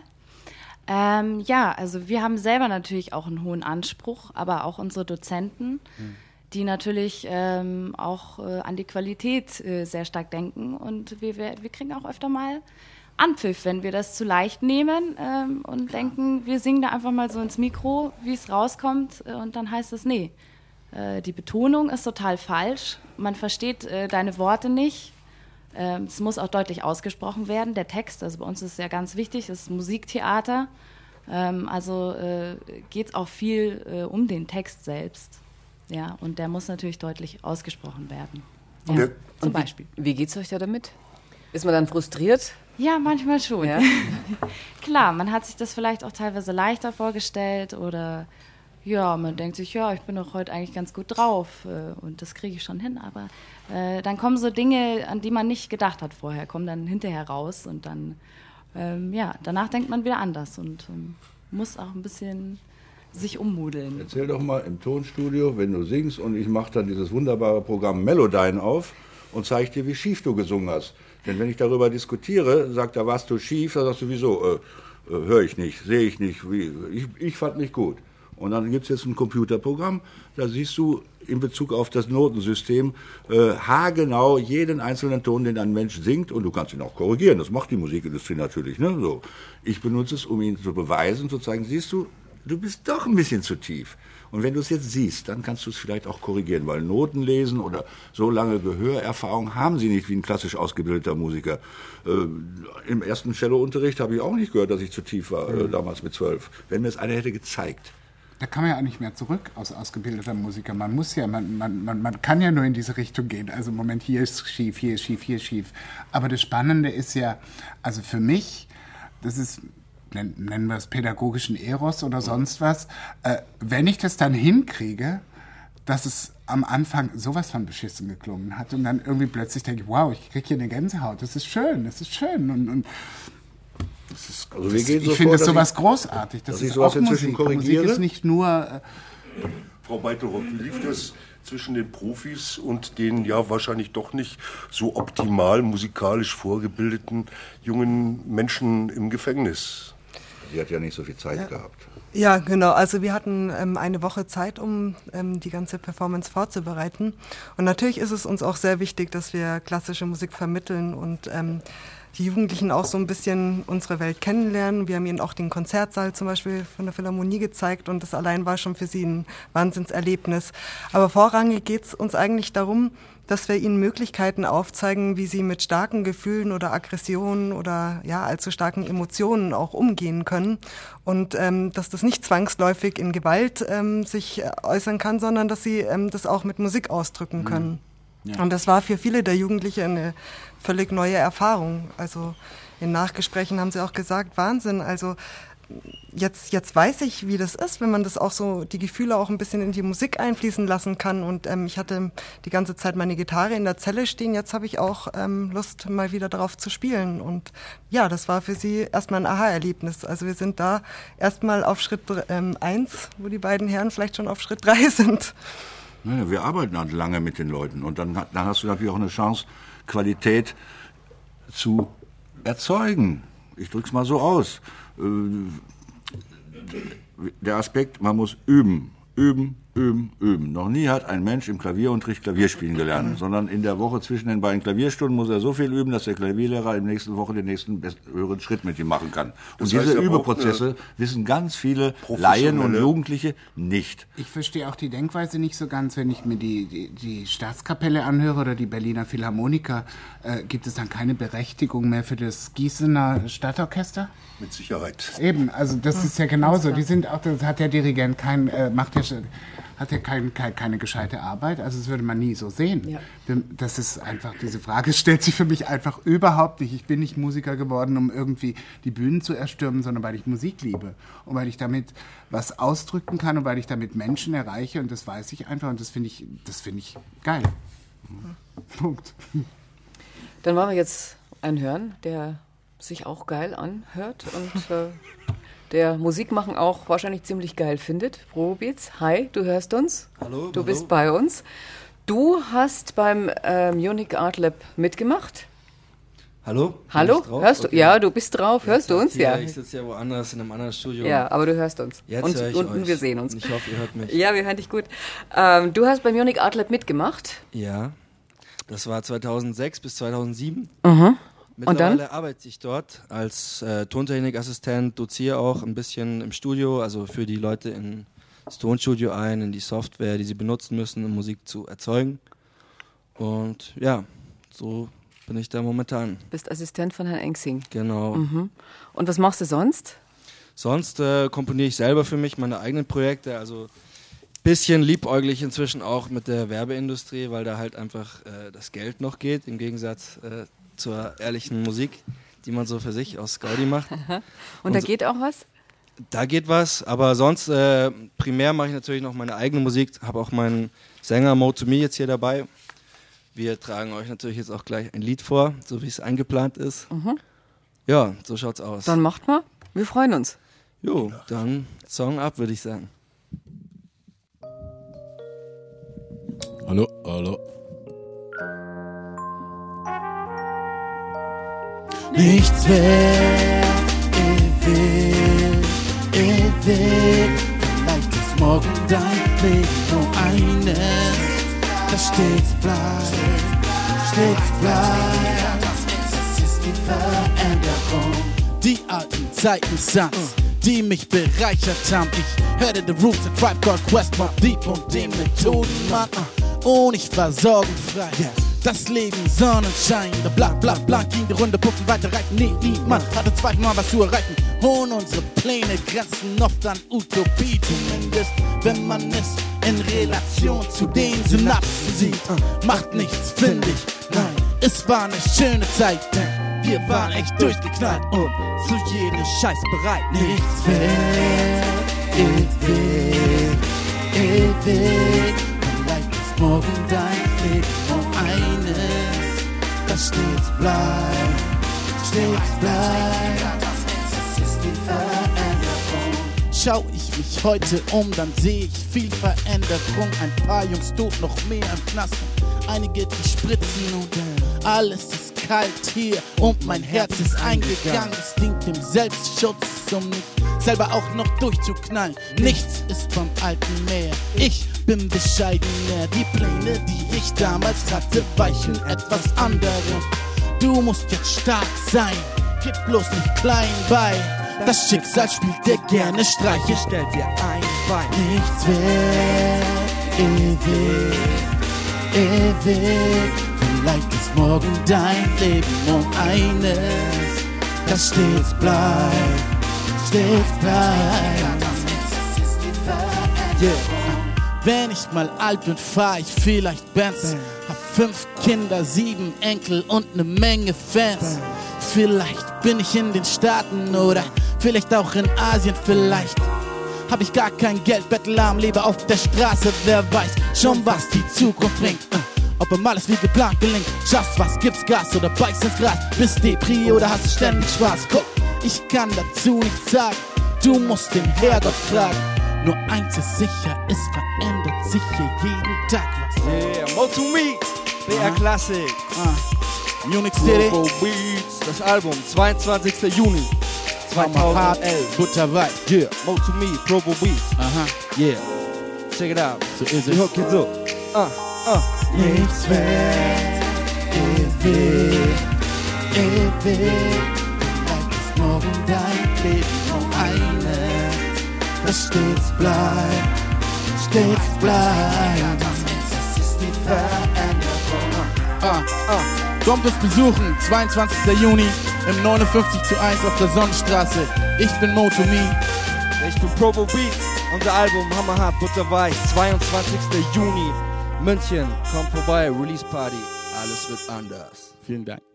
Ähm, ja, also wir haben selber natürlich auch einen hohen Anspruch, aber auch unsere Dozenten, hm. die natürlich ähm, auch äh, an die Qualität äh, sehr stark denken. Und wir, wir, wir, kriegen auch öfter mal Anpfiff, wenn wir das zu leicht nehmen ähm, und Klar. denken, wir singen da einfach mal so ins Mikro, wie es rauskommt. Äh, und dann heißt es, nee, äh, die Betonung ist total falsch. Man versteht äh, deine Worte nicht. Ähm, es muss auch deutlich ausgesprochen werden, der Text. Also bei uns ist es ja ganz wichtig, es ist Musiktheater. Ähm, also äh, geht es auch viel äh, um den Text selbst. Ja, und der muss natürlich deutlich ausgesprochen werden. Ja, ja. Zum Beispiel. Wie, wie geht es euch da damit? Ist man dann frustriert? Ja, manchmal schon. Ja? Klar, man hat sich das vielleicht auch teilweise leichter vorgestellt oder ja, man denkt sich, ja, ich bin doch heute eigentlich ganz gut drauf äh, und das kriege ich schon hin. Aber äh, dann kommen so Dinge, an die man nicht gedacht hat vorher, kommen dann hinterher raus und dann, ähm, ja, danach denkt man wieder anders und ähm, muss auch ein bisschen sich ummodeln. Erzähl doch mal im Tonstudio, wenn du singst und ich mache dann dieses wunderbare Programm Melodyne auf und zeige dir, wie schief du gesungen hast. Denn wenn ich darüber diskutiere, sagt er, warst du schief, dann sagst du, wieso? Äh, äh, Höre ich nicht, sehe ich nicht. Wie, ich, ich fand mich gut. Und dann gibt es jetzt ein Computerprogramm, da siehst du in Bezug auf das Notensystem äh, haargenau jeden einzelnen Ton, den ein Mensch singt und du kannst ihn auch korrigieren. Das macht die Musikindustrie natürlich. Ne? So. Ich benutze es, um ihn zu beweisen, zu zeigen, siehst du, du bist doch ein bisschen zu tief. Und wenn du es jetzt siehst, dann kannst du es vielleicht auch korrigieren, weil Noten lesen oder so lange Gehörerfahrung haben sie nicht wie ein klassisch ausgebildeter Musiker. Äh, Im ersten Cellounterricht habe ich auch nicht gehört, dass ich zu tief war, äh, damals mit zwölf. Wenn mir es einer hätte gezeigt. Da kann man ja auch nicht mehr zurück als ausgebildeter Musiker. Man muss ja, man, man, man, man kann ja nur in diese Richtung gehen. Also im Moment, hier ist schief, hier ist schief, hier ist schief. Aber das Spannende ist ja, also für mich, das ist, nennen wir es pädagogischen Eros oder sonst was, äh, wenn ich das dann hinkriege, dass es am Anfang sowas von beschissen geklungen hat und dann irgendwie plötzlich denke ich, wow, ich kriege hier eine Gänsehaut, das ist schön, das ist schön und, und ist, Also wir das, gehen ich so finde vor, das dass sowas ich- großartig. Das dass ich ist sowas auch inzwischen Musik. Musik korrigiere. ist nicht nur äh, Frau Beiterock, wie lief das zwischen den Profis und den ja wahrscheinlich doch nicht so optimal musikalisch vorgebildeten jungen Menschen im Gefängnis? Sie hat ja nicht so viel Zeit gehabt. Ja, genau. Also wir hatten ähm, eine Woche Zeit, um ähm, die ganze Performance vorzubereiten. Und natürlich ist es uns auch sehr wichtig, dass wir klassische Musik vermitteln und ähm, die Jugendlichen auch so ein bisschen unsere Welt kennenlernen. Wir haben ihnen auch den Konzertsaal zum Beispiel von der Philharmonie gezeigt und das allein war schon für sie ein Wahnsinnserlebnis. Aber vorrangig geht es uns eigentlich darum, dass wir ihnen Möglichkeiten aufzeigen, wie sie mit starken Gefühlen oder Aggressionen oder ja allzu starken Emotionen auch umgehen können und ähm, dass das nicht zwangsläufig in Gewalt ähm, sich äh, äußern kann, sondern dass sie ähm, das auch mit Musik ausdrücken können. Ja. Und das war für viele der Jugendlichen eine völlig neue Erfahrung. Also in Nachgesprächen haben sie auch gesagt, Wahnsinn, also jetzt, jetzt weiß ich, wie das ist, wenn man das auch so, die Gefühle auch ein bisschen in die Musik einfließen lassen kann. Und ähm, ich hatte die ganze Zeit meine Gitarre in der Zelle stehen. Jetzt habe ich auch ähm, Lust, mal wieder darauf zu spielen. Und ja, das war für sie erstmal ein Aha-Erlebnis. Also wir sind da erstmal auf Schritt ähm, eins, wo die beiden Herren vielleicht schon auf Schritt drei sind. Naja, wir arbeiten halt lange mit den Leuten und dann, dann hast du natürlich auch eine Chance, Qualität zu erzeugen. Ich drück's mal so aus. Äh, Der Aspekt, man muss üben, üben, üben, üben. Noch nie hat ein Mensch im Klavierunterricht Klavier spielen gelernt, sondern in der Woche zwischen den beiden Klavierstunden muss er so viel üben, dass der Klavierlehrer im nächsten Woche den nächsten höheren Schritt mit ihm machen kann. Und Das heißt, diese Übeprozesse wissen ganz viele Laien und Jugendliche nicht. Ich verstehe auch die Denkweise nicht so ganz, wenn ich mir die, die, die Staatskapelle anhöre oder die Berliner Philharmoniker. Äh, gibt es dann keine Berechtigung mehr für das Gießener Stadtorchester? Mit Sicherheit. Eben, also das ist ja genauso. Die sind auch, das hat der Dirigent kein, äh, macht ja, schon- hat ja kein, kein, keine gescheite Arbeit. Also das würde man nie so sehen. Ja. Das ist einfach, diese Frage stellt sich für mich einfach überhaupt nicht. Ich bin nicht Musiker geworden, um irgendwie die Bühnen zu erstürmen, sondern weil ich Musik liebe und weil ich damit was ausdrücken kann und weil ich damit Menschen erreiche und das weiß ich einfach und das finde ich, das finde ich geil. Punkt. Dann wollen wir jetzt einen hören, der sich auch geil anhört und äh, der Musik machen auch wahrscheinlich ziemlich geil findet. Probitz, hi, du hörst uns. Hallo, Du hallo. bist bei uns. Du hast beim äh, Munich Art Lab mitgemacht. Hallo? Hallo? Hörst du? Okay. Ja, du bist drauf. Hörst du Jetzt uns? hier, Ja. Ich sitze ja woanders in einem anderen Studio. Ja, aber du hörst uns. Jetzt und, höre ich und euch. wir sehen uns. Ich hoffe, ihr hört mich. Ja, wir hören dich gut. Ähm, du hast beim Munich Art Lab mitgemacht. Ja. Das war 2006 bis 2007. Mhm. Mittlerweile arbeite ich dort als äh, Tontechnikassistent, doziere auch ein bisschen im Studio, also für die Leute in das Tonstudio ein, in die Software, die sie benutzen müssen, um Musik zu erzeugen. Und ja, so bin ich da momentan. Bist Assistent von Herrn Engsing. Genau. Mhm. Und was machst du sonst? Sonst äh, komponiere ich selber für mich meine eigenen Projekte, also bisschen liebäuglich inzwischen auch mit der Werbeindustrie, weil da halt einfach äh, das Geld noch geht, im Gegensatz äh, zur ehrlichen Musik, die man so für sich aus Gaudi macht. Und da geht auch was? da geht was, aber sonst äh, primär mache ich natürlich noch meine eigene Musik, habe auch meinen Sänger Mo to Me jetzt hier dabei. Wir tragen euch natürlich jetzt auch gleich ein Lied vor, so wie es eingeplant ist. Mhm. Ja, so schaut's aus. Dann macht mal. Wir freuen uns. Jo, dann Song ab, würde ich sagen. Hallo, hallo. Nichts wert, ewig, ewig. Vielleicht ist morgen dein Leben nur eines, das stets bleibt, stets bleibt. Das ist die Veränderung. Die alten Zeiten sind's, die mich bereichert haben. Ich hörte The Roots and Tribe Called Quest, Mob Deep und den Methoden, Mann. Und ich war sorgenfrei. Das Leben Sonnenschein, der blank, blank, blank ging die Runde, puffen weiter reichen. Nee, niemand hatte Zweifel mal was zu erreichen. Und unsere Pläne grenzen oft an Utopie, zumindest wenn man es in Relation zu den Synapsen sieht. Macht nichts, finde ich. Nein, es war eine schöne Zeit, denn wir waren echt durchgeknallt und zu jedem Scheiß bereit. Nichts fehlt, ewig, ewig. Vielleicht ist morgen dein Leben eines, das stets bleibt, stets bleibt. Das ist die Veränderung. Schau ich mich heute um, dann sehe ich viel Veränderung. Ein paar Jungs tot, noch mehr im Knast. Einige, die spritzen und alles ist kalt hier und mein Herz ist eingegangen. Es dient dem Selbstschutz, um mich selber auch noch durchzuknallen. Nichts ist vom alten Meer. Ich bin bescheidener. Die Pläne, die ich damals hatte, weichen etwas anderem. Du musst jetzt stark sein, gib bloß nicht klein bei. Das Schicksal spielt dir gerne Streiche, stellt dir ein Bein. Nichts wert, ewig, ewig. Vielleicht ist morgen dein Leben um eines, das stets bleibt, stets bleibt. Yeah. Wenn ich mal alt bin, fahr ich vielleicht Benz. Hab fünf Kinder, sieben Enkel und ne Menge Fans. Vielleicht bin ich in den Staaten oder vielleicht auch in Asien, vielleicht hab ich gar kein Geld, bettelarm, lebe auf der Straße, wer weiß schon, was die Zukunft bringt. Äh, Ob ihm alles wie geplant gelingt, schaffst was, gibt's Gas oder beißt ins Gras, bist Depri oder hast du ständig Spaß? Guck, ich kann dazu nichts sagen, du musst den Herrgott fragen. Nur eins ist sicher, es verändert sich hier jeden Tag was. Yeah, Mo to Me, BR Classic. Ah. Munich City. Robo Beats, das Album, 22. Juni 2011. Guter Vibe, yeah. Mo to Me, Probo Beats. Aha. Yeah. Check it out. So ist Die es. Hook geht so. Ah, ah. Nichts wert, ewig, ewig. Vielleicht ist morgen dein Leben nur eines, das stets bleibt, stets bleibt. Das ist die Veränderung. Ah, ah. Kommt uns besuchen, 22. Juni im 59 zu 1 auf der Sonnenstraße. Ich bin Mo to Me. Ich bin Probo Beats. Unser Album Hammerhart Butterweich. 22. Juni. München. Kommt vorbei. Release Party. Alles wird anders. Vielen Dank.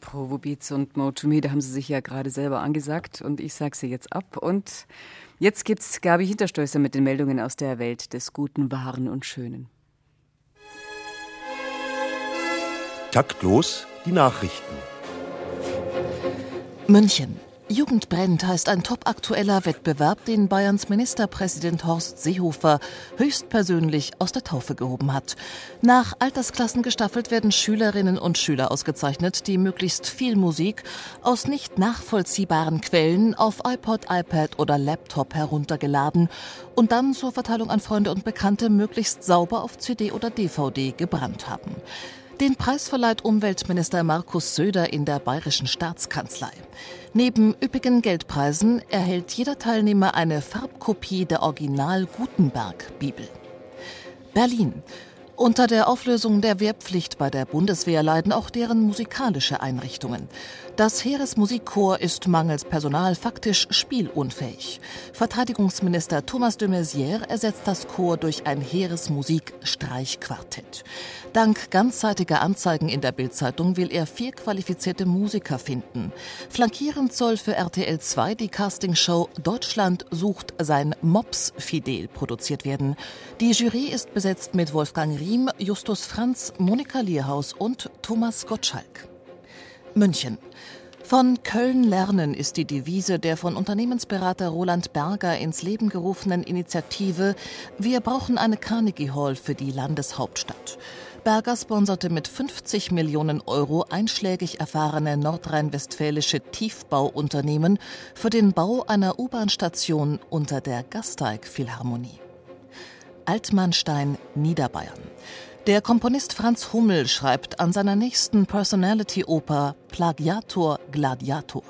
Provo Beats und Mo to Me, da haben sie sich ja gerade selber angesagt und ich sag sie jetzt ab. Und jetzt gibt's Gabi Hinterstößer mit den Meldungen aus der Welt des Guten, Wahren und Schönen. Taktlos die Nachrichten. München. Jugend brennt heißt ein topaktueller Wettbewerb, den Bayerns Ministerpräsident Horst Seehofer höchstpersönlich aus der Taufe gehoben hat. Nach Altersklassen gestaffelt werden Schülerinnen und Schüler ausgezeichnet, die möglichst viel Musik aus nicht nachvollziehbaren Quellen auf iPod, iPad oder Laptop heruntergeladen und dann zur Verteilung an Freunde und Bekannte möglichst sauber auf CD oder DVD gebrannt haben. Den Preis verleiht Umweltminister Markus Söder in der bayerischen Staatskanzlei. Neben üppigen Geldpreisen erhält jeder Teilnehmer eine Farbkopie der Original Gutenberg Bibel. Berlin. Unter der Auflösung der Wehrpflicht bei der Bundeswehr leiden auch deren musikalische Einrichtungen. Das Heeresmusikkorps ist mangels Personal faktisch spielunfähig. Verteidigungsminister Thomas de Maizière ersetzt das Chor durch ein Heeresmusik-Streichquartett. Dank ganzseitiger Anzeigen in der Bildzeitung will er vier qualifizierte Musiker finden. Flankierend soll für RTL 2 die Castingshow Deutschland sucht sein Mops Fidel produziert werden. Die Jury ist besetzt mit Wolfgang Riem, Justus Franz, Monika Lierhaus und Thomas Gottschalk. München. Von Köln lernen ist die Devise der von Unternehmensberater Roland Berger ins Leben gerufenen Initiative Wir brauchen eine Carnegie Hall für die Landeshauptstadt. Berger sponserte mit 50 Millionen Euro einschlägig erfahrene nordrhein-westfälische Tiefbauunternehmen für den Bau einer U-Bahn-Station unter der Gasteig-Philharmonie. Altmannstein, Niederbayern. Der Komponist Franz Hummel schreibt an seiner nächsten Personality-Oper Plagiator Gladiator.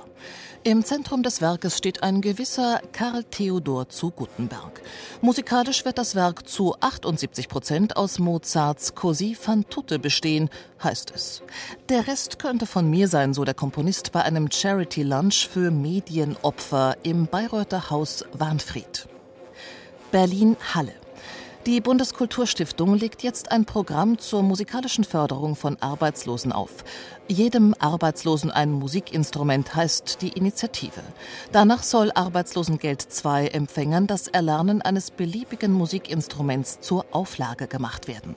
Im Zentrum des Werkes steht ein gewisser Karl Theodor zu Guttenberg. Musikalisch wird das Werk zu 78 Prozent aus Mozarts Così fan tutte bestehen, heißt es. Der Rest könnte von mir sein, so der Komponist bei einem Charity Lunch für Medienopfer im Bayreuther Haus Warnfried. Berlin Halle. Die Bundeskulturstiftung legt jetzt ein Programm zur musikalischen Förderung von Arbeitslosen auf. Jedem Arbeitslosen ein Musikinstrument heißt die Initiative. Danach soll Arbeitslosengeld II Empfängern das Erlernen eines beliebigen Musikinstruments zur Auflage gemacht werden.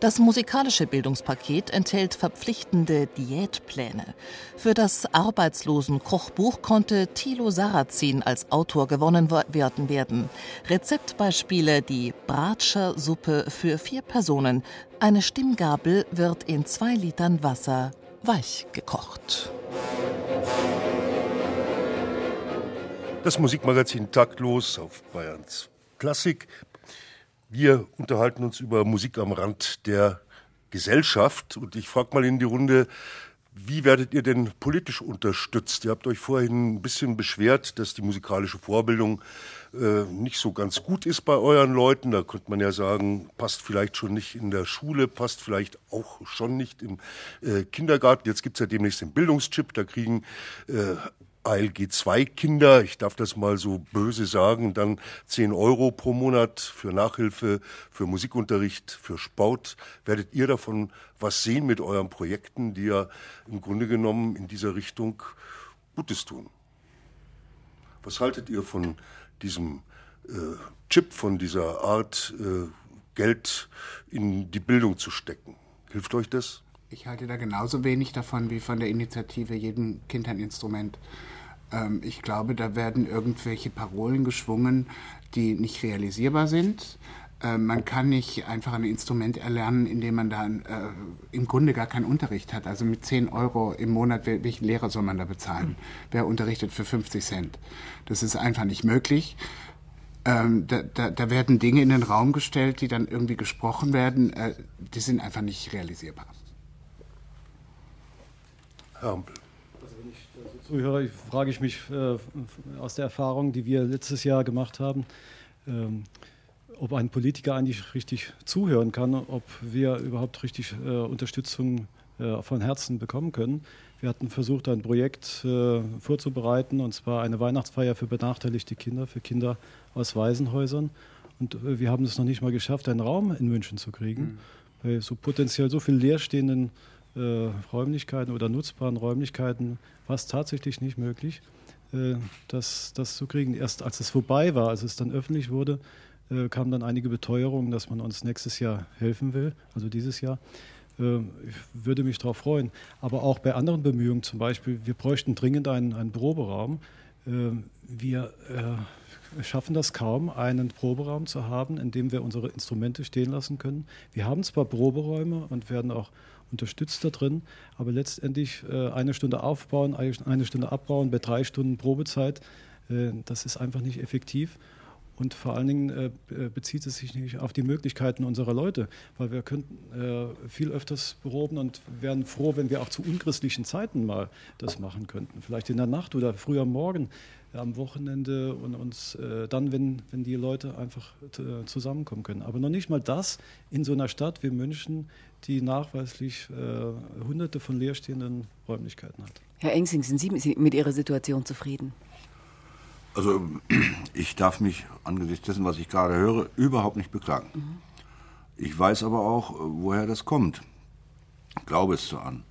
Das musikalische Bildungspaket enthält verpflichtende Diätpläne. Für das Arbeitslosen-Kochbuch konnte Thilo Sarrazin als Autor gewonnen werden. Rezeptbeispiele die Bratscher Suppe für vier Personen. Eine Stimmgabel wird in zwei Litern Wasser weich gekocht. Das Musikmagazin Taktlos auf Bayerns Klassik wir unterhalten uns über Musik am Rand der Gesellschaft und ich frage mal in die Runde, wie werdet ihr denn politisch unterstützt? Ihr habt euch vorhin ein bisschen beschwert, dass die musikalische Vorbildung äh, nicht so ganz gut ist bei euren Leuten. Da könnte man ja sagen, passt vielleicht schon nicht in der Schule, passt vielleicht auch schon nicht im äh, Kindergarten. Jetzt gibt's ja demnächst den Bildungschip, da kriegen äh, ALG-2-Kinder, ich darf das mal so böse sagen, dann 10 Euro pro Monat für Nachhilfe, für Musikunterricht, für Sport. Werdet ihr davon was sehen mit euren Projekten, die ja im Grunde genommen in dieser Richtung Gutes tun? Was haltet ihr von diesem äh, Chip, von dieser Art, äh, Geld in die Bildung zu stecken? Hilft euch das? Ich halte da genauso wenig davon wie von der Initiative jedem Kind ein Instrument. Ähm, ich glaube, da werden irgendwelche Parolen geschwungen, die nicht realisierbar sind. Äh, man kann nicht einfach ein Instrument erlernen, indem man da äh, im Grunde gar keinen Unterricht hat. Also mit 10 Euro im Monat, welchen Lehrer soll man da bezahlen? Wer unterrichtet für 50 Cent? Das ist einfach nicht möglich. Ähm, da, da, da, werden Dinge in den Raum gestellt, die dann irgendwie gesprochen werden. Äh, die sind einfach nicht realisierbar. Hampel. Also wenn ich so zuhöre, frage ich mich äh, aus der Erfahrung, die wir letztes Jahr gemacht haben, ähm, ob ein Politiker eigentlich richtig zuhören kann, ob wir überhaupt richtig äh, Unterstützung äh, von Herzen bekommen können. Wir hatten versucht, ein Projekt äh, vorzubereiten, und zwar eine Weihnachtsfeier für benachteiligte Kinder, für Kinder aus Waisenhäusern. Und äh, wir haben es noch nicht mal geschafft, einen Raum in München zu kriegen, mhm. bei so potenziell so viel leerstehenden äh, Räumlichkeiten oder nutzbaren Räumlichkeiten war es tatsächlich nicht möglich, äh, das, das zu kriegen. Erst als es vorbei war, als es dann öffentlich wurde, äh, kamen dann einige Beteuerungen, dass man uns nächstes Jahr helfen will, also dieses Jahr. Äh, ich würde mich darauf freuen. Aber auch bei anderen Bemühungen, zum Beispiel, wir bräuchten dringend einen, einen Proberaum. Äh, wir äh, schaffen das kaum, einen Proberaum zu haben, in dem wir unsere Instrumente stehen lassen können. Wir haben zwar Proberäume und werden auch unterstützt da drin, aber letztendlich äh, eine Stunde aufbauen, eine Stunde abbauen bei drei Stunden Probezeit, äh, das ist einfach nicht effektiv. Und vor allen Dingen äh, bezieht es sich nicht auf die Möglichkeiten unserer Leute, weil wir könnten viel öfters beroben und wären froh, wenn wir auch zu unchristlichen Zeiten mal das machen könnten. Vielleicht in der Nacht oder früh am Morgen, am Wochenende und uns äh, dann, wenn, wenn die Leute einfach äh, zusammenkommen können. Aber noch nicht mal das in so einer Stadt wie München, die nachweislich äh, hunderte von leerstehenden Räumlichkeiten hat. Herr Engsing, sind Sie mit Ihrer Situation zufrieden? Also ich darf mich angesichts dessen, was ich gerade höre, überhaupt nicht beklagen. Mhm. Ich weiß aber auch, woher das kommt. Ich glaube es so an.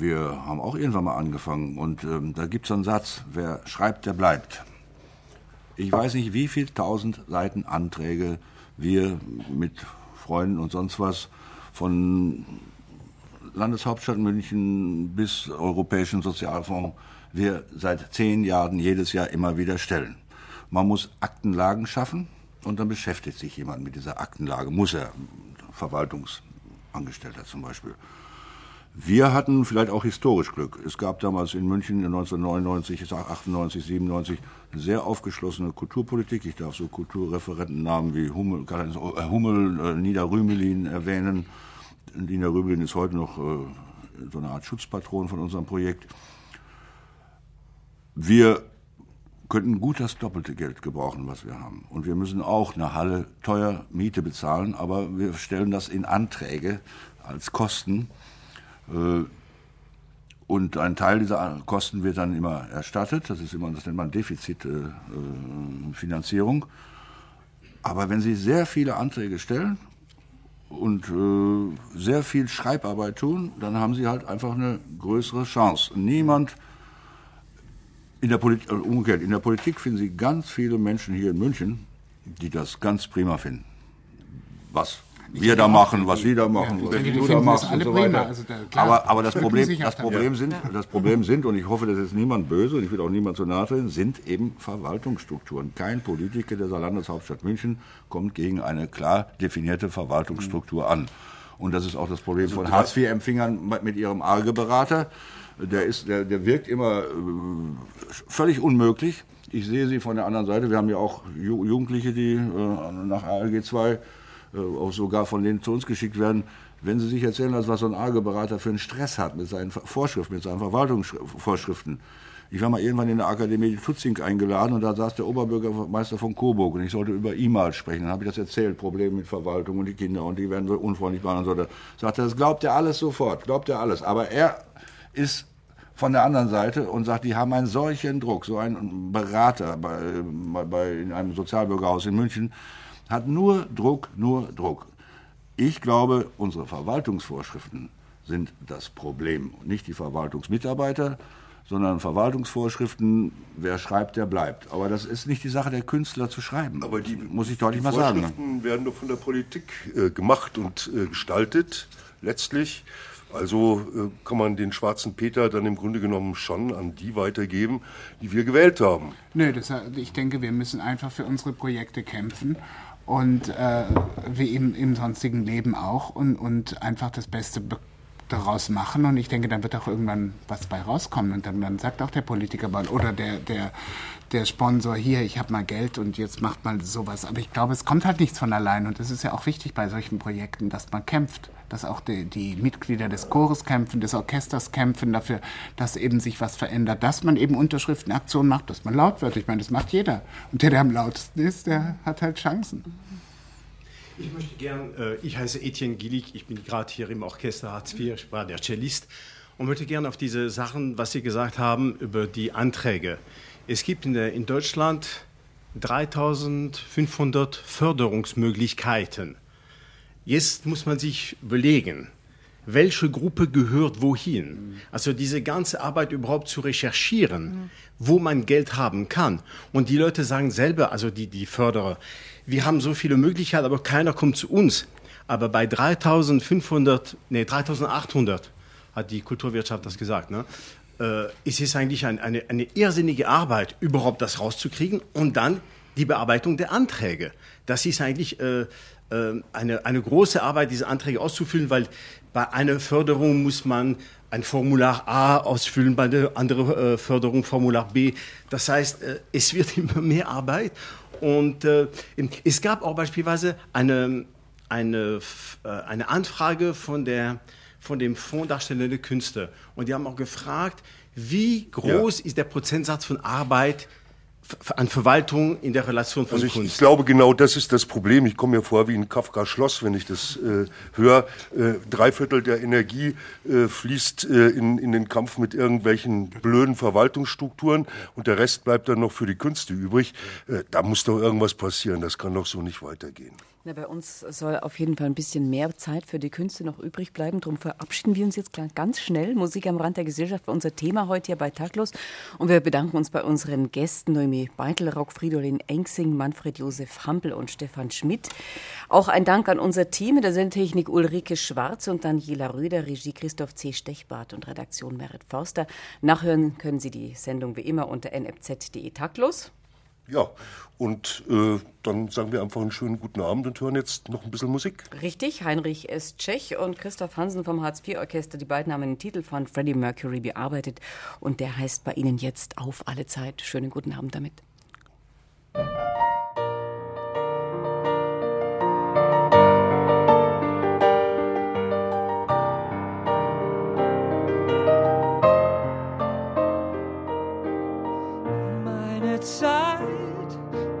Wir haben auch irgendwann mal angefangen und ähm, da gibt es einen Satz, wer schreibt, der bleibt. Ich weiß nicht, wie viele tausend Seiten Anträge wir mit Freunden und sonst was von Landeshauptstadt München bis Europäischen Sozialfonds wir seit zehn Jahren jedes Jahr immer wieder stellen. Man muss Aktenlagen schaffen und dann beschäftigt sich jemand mit dieser Aktenlage, muss er, Verwaltungsangestellter zum Beispiel. Wir hatten vielleicht auch historisch Glück. Es gab damals in München 1999, 98, 97 eine sehr aufgeschlossene Kulturpolitik. Ich darf so Kulturreferentennamen wie Hummel, äh, Hummel äh, Nida Rümelin erwähnen. Nina Rümelin ist heute noch äh, so eine Art Schutzpatron von unserem Projekt. Wir könnten gut das doppelte Geld gebrauchen, was wir haben. Und wir müssen auch eine Halle teuer Miete bezahlen, aber wir stellen das in Anträge als Kosten. Äh, und ein Teil dieser Kosten wird dann immer erstattet. Das ist immer, das nennt man Defizitfinanzierung. Aber wenn Sie sehr viele Anträge stellen und äh, sehr viel Schreibarbeit tun, dann haben Sie halt einfach eine größere Chance. Niemand in der, Politik, äh, umgekehrt, in der Politik finden Sie ganz viele Menschen hier in München, die das ganz prima finden. Was wir da machen, was Sie da machen, was du da machst und so weiter. Also da, aber, aber das Problem, das Problem sind, das Problem sind, und ich hoffe, das ist niemand böse und ich will auch niemand zu nahe treten, sind eben Verwaltungsstrukturen. Kein Politiker dieser Landeshauptstadt München kommt gegen eine klar definierte Verwaltungsstruktur an. Und das ist auch das Problem also von Hartz-IV-Empfängern mit ihrem ARGE-Berater der, ist, der, der wirkt immer äh, völlig unmöglich. Ich sehe sie von der anderen Seite. Wir haben ja auch Jugendliche, die äh, nach ALG 2 äh, auch sogar von denen zu uns geschickt werden. Wenn sie sich erzählen, was so ein ALG-Berater für einen Stress hat mit seinen Vorschriften, mit seinen Verwaltungsvorschriften. Ich war mal irgendwann in der Akademie Tutzing eingeladen und da saß der Oberbürgermeister von Coburg und ich sollte über E-Mail sprechen. Dann habe ich das erzählt, Probleme mit Verwaltung und die Kinder und die werden so unfreundlich behandelt. Und so. Sagte, das glaubt er alles sofort, glaubt er alles. Aber er ist von der anderen Seite und sagt, die haben einen solchen Druck. So ein Berater bei, bei, in einem Sozialbürgerhaus in München hat nur Druck, nur Druck. Ich glaube, unsere Verwaltungsvorschriften sind das Problem. Nicht die Verwaltungsmitarbeiter, sondern Verwaltungsvorschriften, wer schreibt, der bleibt. Aber das ist nicht die Sache der Künstler zu schreiben. Aber die, muss ich deutlich mal sagen. Die Vorschriften werden doch von der Politik äh, gemacht und äh, gestaltet, letztlich. Also äh, kann man den schwarzen Peter dann im Grunde genommen schon an die weitergeben, die wir gewählt haben. Nö, das, ich denke, wir müssen einfach für unsere Projekte kämpfen und äh, wie im, im sonstigen Leben auch. Und, und einfach das Beste daraus machen und ich denke, dann wird auch irgendwann was bei rauskommen und dann, dann sagt auch der Politiker mal oder der, der, der Sponsor hier, ich habe mal Geld und jetzt macht mal sowas. Aber ich glaube, es kommt halt nichts von allein und das ist ja auch wichtig bei solchen Projekten, dass man kämpft dass auch die, die, Mitglieder des Chores kämpfen, des Orchesters kämpfen dafür, dass eben sich was verändert, dass man eben Unterschriftenaktionen macht, dass man laut wird. Ich meine, das macht jeder. Und der, der am lautesten ist, der hat halt Chancen. Ich möchte gern, äh, ich heiße Etienne Gillig, ich bin gerade hier im Orchester Hartz IV, ich war der Cellist und möchte gerne auf diese Sachen, was Sie gesagt haben, über die Anträge. Es gibt in, der, in Deutschland 3500 Förderungsmöglichkeiten. Jetzt muss man sich überlegen, welche Gruppe gehört wohin. Also diese ganze Arbeit überhaupt zu recherchieren, wo man Geld haben kann. Und die Leute sagen selber, also die, die Förderer, wir haben so viele Möglichkeiten, aber keiner kommt zu uns. Aber bei 3500, nee, 3800 hat die Kulturwirtschaft das gesagt, ne? Äh, es ist eigentlich ein, eine, eine irrsinnige Arbeit, überhaupt das rauszukriegen und dann die Bearbeitung der Anträge. Das ist eigentlich äh, äh, eine, eine große Arbeit, diese Anträge auszufüllen, weil bei einer Förderung muss man ein Formular A ausfüllen, bei der anderen äh, Förderung Formular B. Das heißt, äh, es wird immer mehr Arbeit. Und äh, es gab auch beispielsweise eine, eine, äh, eine Anfrage von, der, von dem Fonds Darstellende Künste. Und die haben auch gefragt, wie groß ja. ist der Prozentsatz von Arbeit, an Verwaltung in der Relation von also ich, Kunst. Ich glaube, genau das ist das Problem. Ich komme mir vor wie ein Kafka Schloss, wenn ich das äh, höre. Äh, drei Viertel der Energie äh, fließt äh, in, in den Kampf mit irgendwelchen blöden Verwaltungsstrukturen und der Rest bleibt dann noch für die Künste übrig. Äh, da muss doch irgendwas passieren. Das kann doch so nicht weitergehen. Na, bei uns soll auf jeden Fall ein bisschen mehr Zeit für die Künste noch übrig bleiben. Darum verabschieden wir uns jetzt ganz schnell. Musik am Rand der Gesellschaft war unser Thema heute hier bei Taglos. Und wir bedanken uns bei unseren Gästen Noemi Beitelrock, Fridolin Engsing, Manfred Josef Hampel und Stefan Schmidt. Auch ein Dank an unser Team in der Sendetechnik Ulrike Schwarz und Daniela Röder, Regie Christoph C. Stechbart und Redaktion Merit Forster. Nachhören können Sie die Sendung wie immer unter nfz.de Taglos. Ja, und äh, dann sagen wir einfach einen schönen guten Abend und hören jetzt noch ein bisschen Musik. Richtig, Heinrich S. Tschech und Christoph Hansen vom Hartz-IV-Orchester, die beiden haben einen Titel von Freddie Mercury bearbeitet und der heißt bei Ihnen jetzt auf alle Zeit. Schönen guten Abend damit.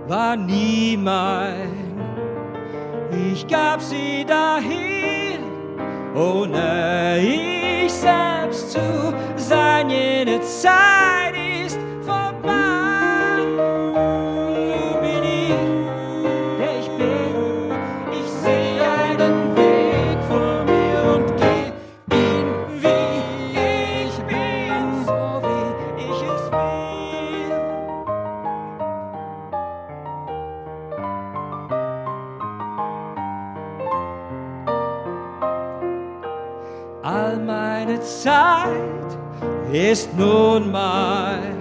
War nie mein. Ich gab sie dahin, ohne ich selbst zu sein. Jene Zeit ist nun mein.